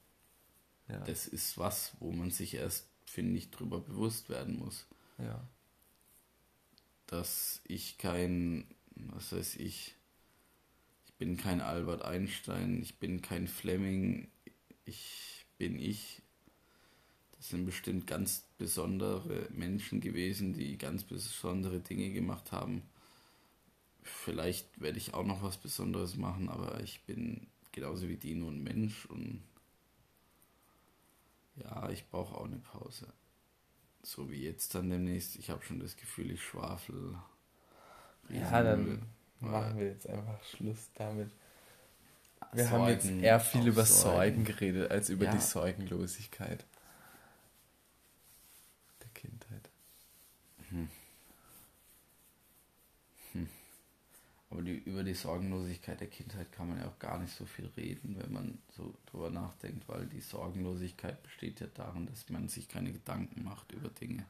S2: Ja. Das ist was, wo man sich erst, finde ich, drüber bewusst werden muss.
S1: Ja.
S2: Dass ich kein, was weiß ich bin kein Albert Einstein, ich bin kein Fleming, ich bin ich das sind bestimmt ganz besondere Menschen gewesen, die ganz besondere Dinge gemacht haben. Vielleicht werde ich auch noch was Besonderes machen, aber ich bin genauso wie die nur ein Mensch und ja, ich brauche auch eine Pause. So wie jetzt dann demnächst. Ich habe schon das Gefühl, ich schwafel.
S1: Ja, dann machen wir jetzt einfach Schluss damit. Wir Sorgen, haben jetzt eher viel über Sorgen. Geredet als über ja. die Sorgenlosigkeit. Hm.
S2: Hm. Aber die, über die Sorgenlosigkeit der Kindheit kann man ja auch gar nicht so viel reden, wenn man so drüber nachdenkt, weil die Sorgenlosigkeit besteht ja darin, dass man sich keine Gedanken macht über Dinge.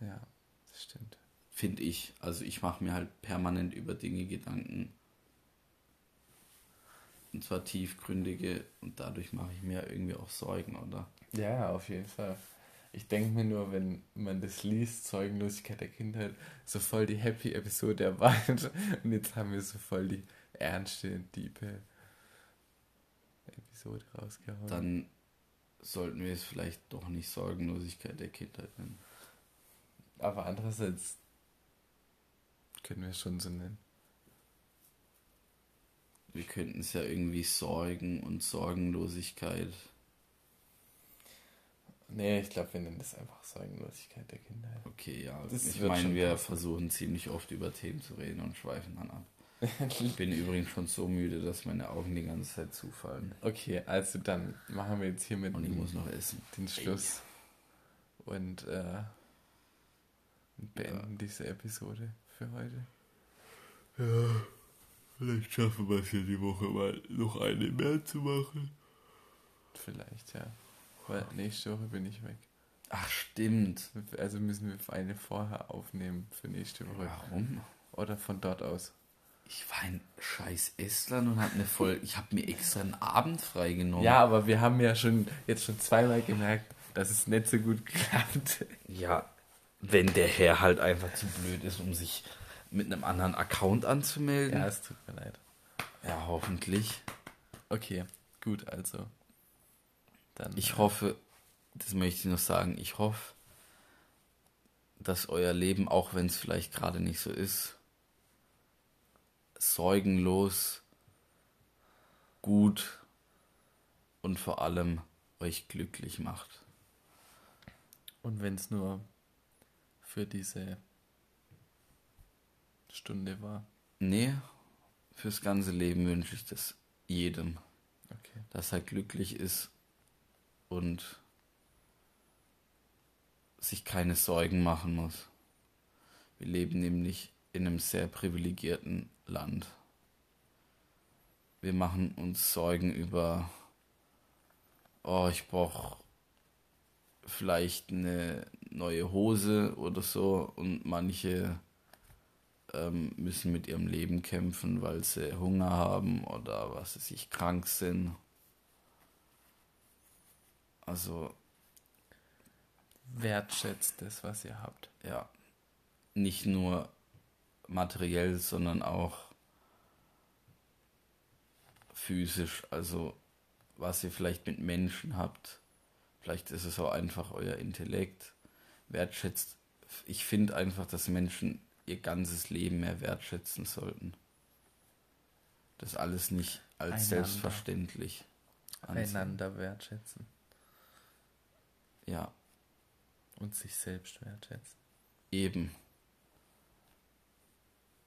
S1: Ja, das stimmt.
S2: Finde ich. Also ich mache mir halt permanent über Dinge Gedanken. Und zwar tiefgründige und dadurch mache ich mir irgendwie auch Sorgen, oder?
S1: Ja, auf jeden Fall. Ich denke mir nur, wenn man das liest, Zeugenlosigkeit der Kindheit, so voll die Happy-Episode erwartet. Und jetzt haben wir so voll die ernste, tiefe Episode rausgehauen.
S2: Dann sollten wir es vielleicht doch nicht Sorgenlosigkeit der Kindheit nennen.
S1: Aber andererseits können wir es schon so nennen.
S2: Wir könnten es ja irgendwie Sorgen und Sorgenlosigkeit
S1: Nee, ich glaube, wir nennen das einfach Sorgenlosigkeit der Kindheit.
S2: Okay, ja. Das ich meine, wir passen. versuchen ziemlich oft über Themen zu reden und schweifen dann ab. ich bin übrigens schon so müde, dass meine Augen die ganze Zeit zufallen.
S1: Okay, also dann machen wir jetzt hier mit
S2: und ich muss noch essen.
S1: den Schluss. Ey. Und äh, beenden ja. diese Episode für heute.
S2: Ja, vielleicht schaffen wir es ja die Woche mal noch eine mehr zu machen.
S1: Vielleicht, ja. Weil nächste Woche bin ich weg.
S2: Ach, stimmt.
S1: Also müssen wir eine vorher aufnehmen für nächste Woche.
S2: Warum?
S1: Oder von dort aus.
S2: Ich war in scheiß Estland und habe eine voll. Ich habe mir extra einen Abend freigenommen.
S1: Ja, aber wir haben ja schon jetzt schon zweimal gemerkt, dass es nicht so gut klappt.
S2: Ja, wenn der Herr halt einfach zu blöd ist, um sich mit einem anderen Account anzumelden.
S1: Ja, es tut mir leid.
S2: Ja, hoffentlich.
S1: Okay, gut, also.
S2: Dann, ich hoffe, das möchte ich noch sagen, ich hoffe, dass euer Leben, auch wenn es vielleicht gerade nicht so ist, sorgenlos, gut und vor allem euch glücklich macht.
S1: Und wenn es nur für diese Stunde war?
S2: Nee, fürs ganze Leben wünsche ich das jedem. Okay. Dass er glücklich ist und sich keine Sorgen machen muss. Wir leben nämlich in einem sehr privilegierten Land. Wir machen uns Sorgen über, oh, ich brauche vielleicht eine neue Hose oder so und manche ähm, müssen mit ihrem Leben kämpfen, weil sie Hunger haben oder was sie sich krank sind also.
S1: Wertschätzt das, was ihr habt.
S2: Ja. Nicht nur materiell, sondern auch physisch. Also, was ihr vielleicht mit Menschen habt. Vielleicht ist es auch einfach euer Intellekt. Wertschätzt. Ich finde einfach, dass Menschen ihr ganzes Leben mehr wertschätzen sollten. Das alles nicht als Einander. selbstverständlich.
S1: Ansehen. Einander wertschätzen.
S2: Ja.
S1: Und sich selbst wertschätzen.
S2: Eben.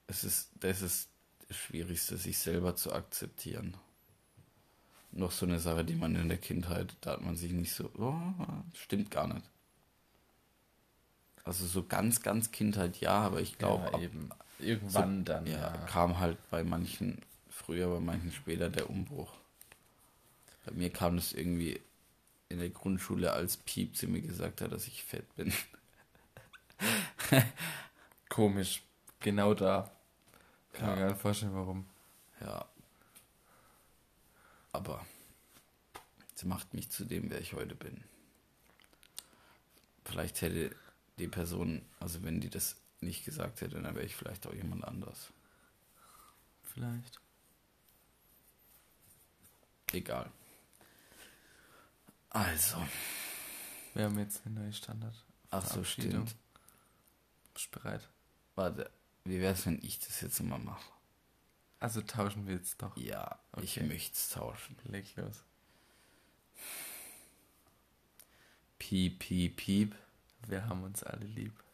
S2: Es ist, das ist das Schwierigste, sich selber zu akzeptieren. Noch so eine Sache, die man in der Kindheit, da hat man sich nicht so, oh, stimmt gar nicht. Also so ganz, ganz Kindheit ja, aber ich glaube,
S1: ja, eben. Irgendwann
S2: so,
S1: dann.
S2: Ja,
S1: Ja.
S2: kam halt bei manchen früher, bei manchen später der Umbruch. Bei mir kam das irgendwie in der Grundschule, als Piep zu mir gesagt hat, dass ich fett bin.
S1: Komisch. Genau da. Kann
S2: Ja.
S1: mir gar nicht vorstellen, warum.
S2: Ja. Aber es macht mich zu dem, wer ich heute bin. Vielleicht hätte die Person, also wenn die das nicht gesagt hätte, dann wäre ich vielleicht auch jemand anders.
S1: Vielleicht.
S2: Egal. Also,
S1: Wir haben jetzt eine neue Standard.
S2: ach so, stimmt.
S1: Bist du bereit?
S2: Warte, wie wäre es, wenn ich das jetzt mal mache?
S1: Also tauschen wir jetzt doch.
S2: Ja, ich
S1: Okay.
S2: möchte es tauschen.
S1: Leg los.
S2: Piep, piep, piep.
S1: Wir haben uns alle lieb.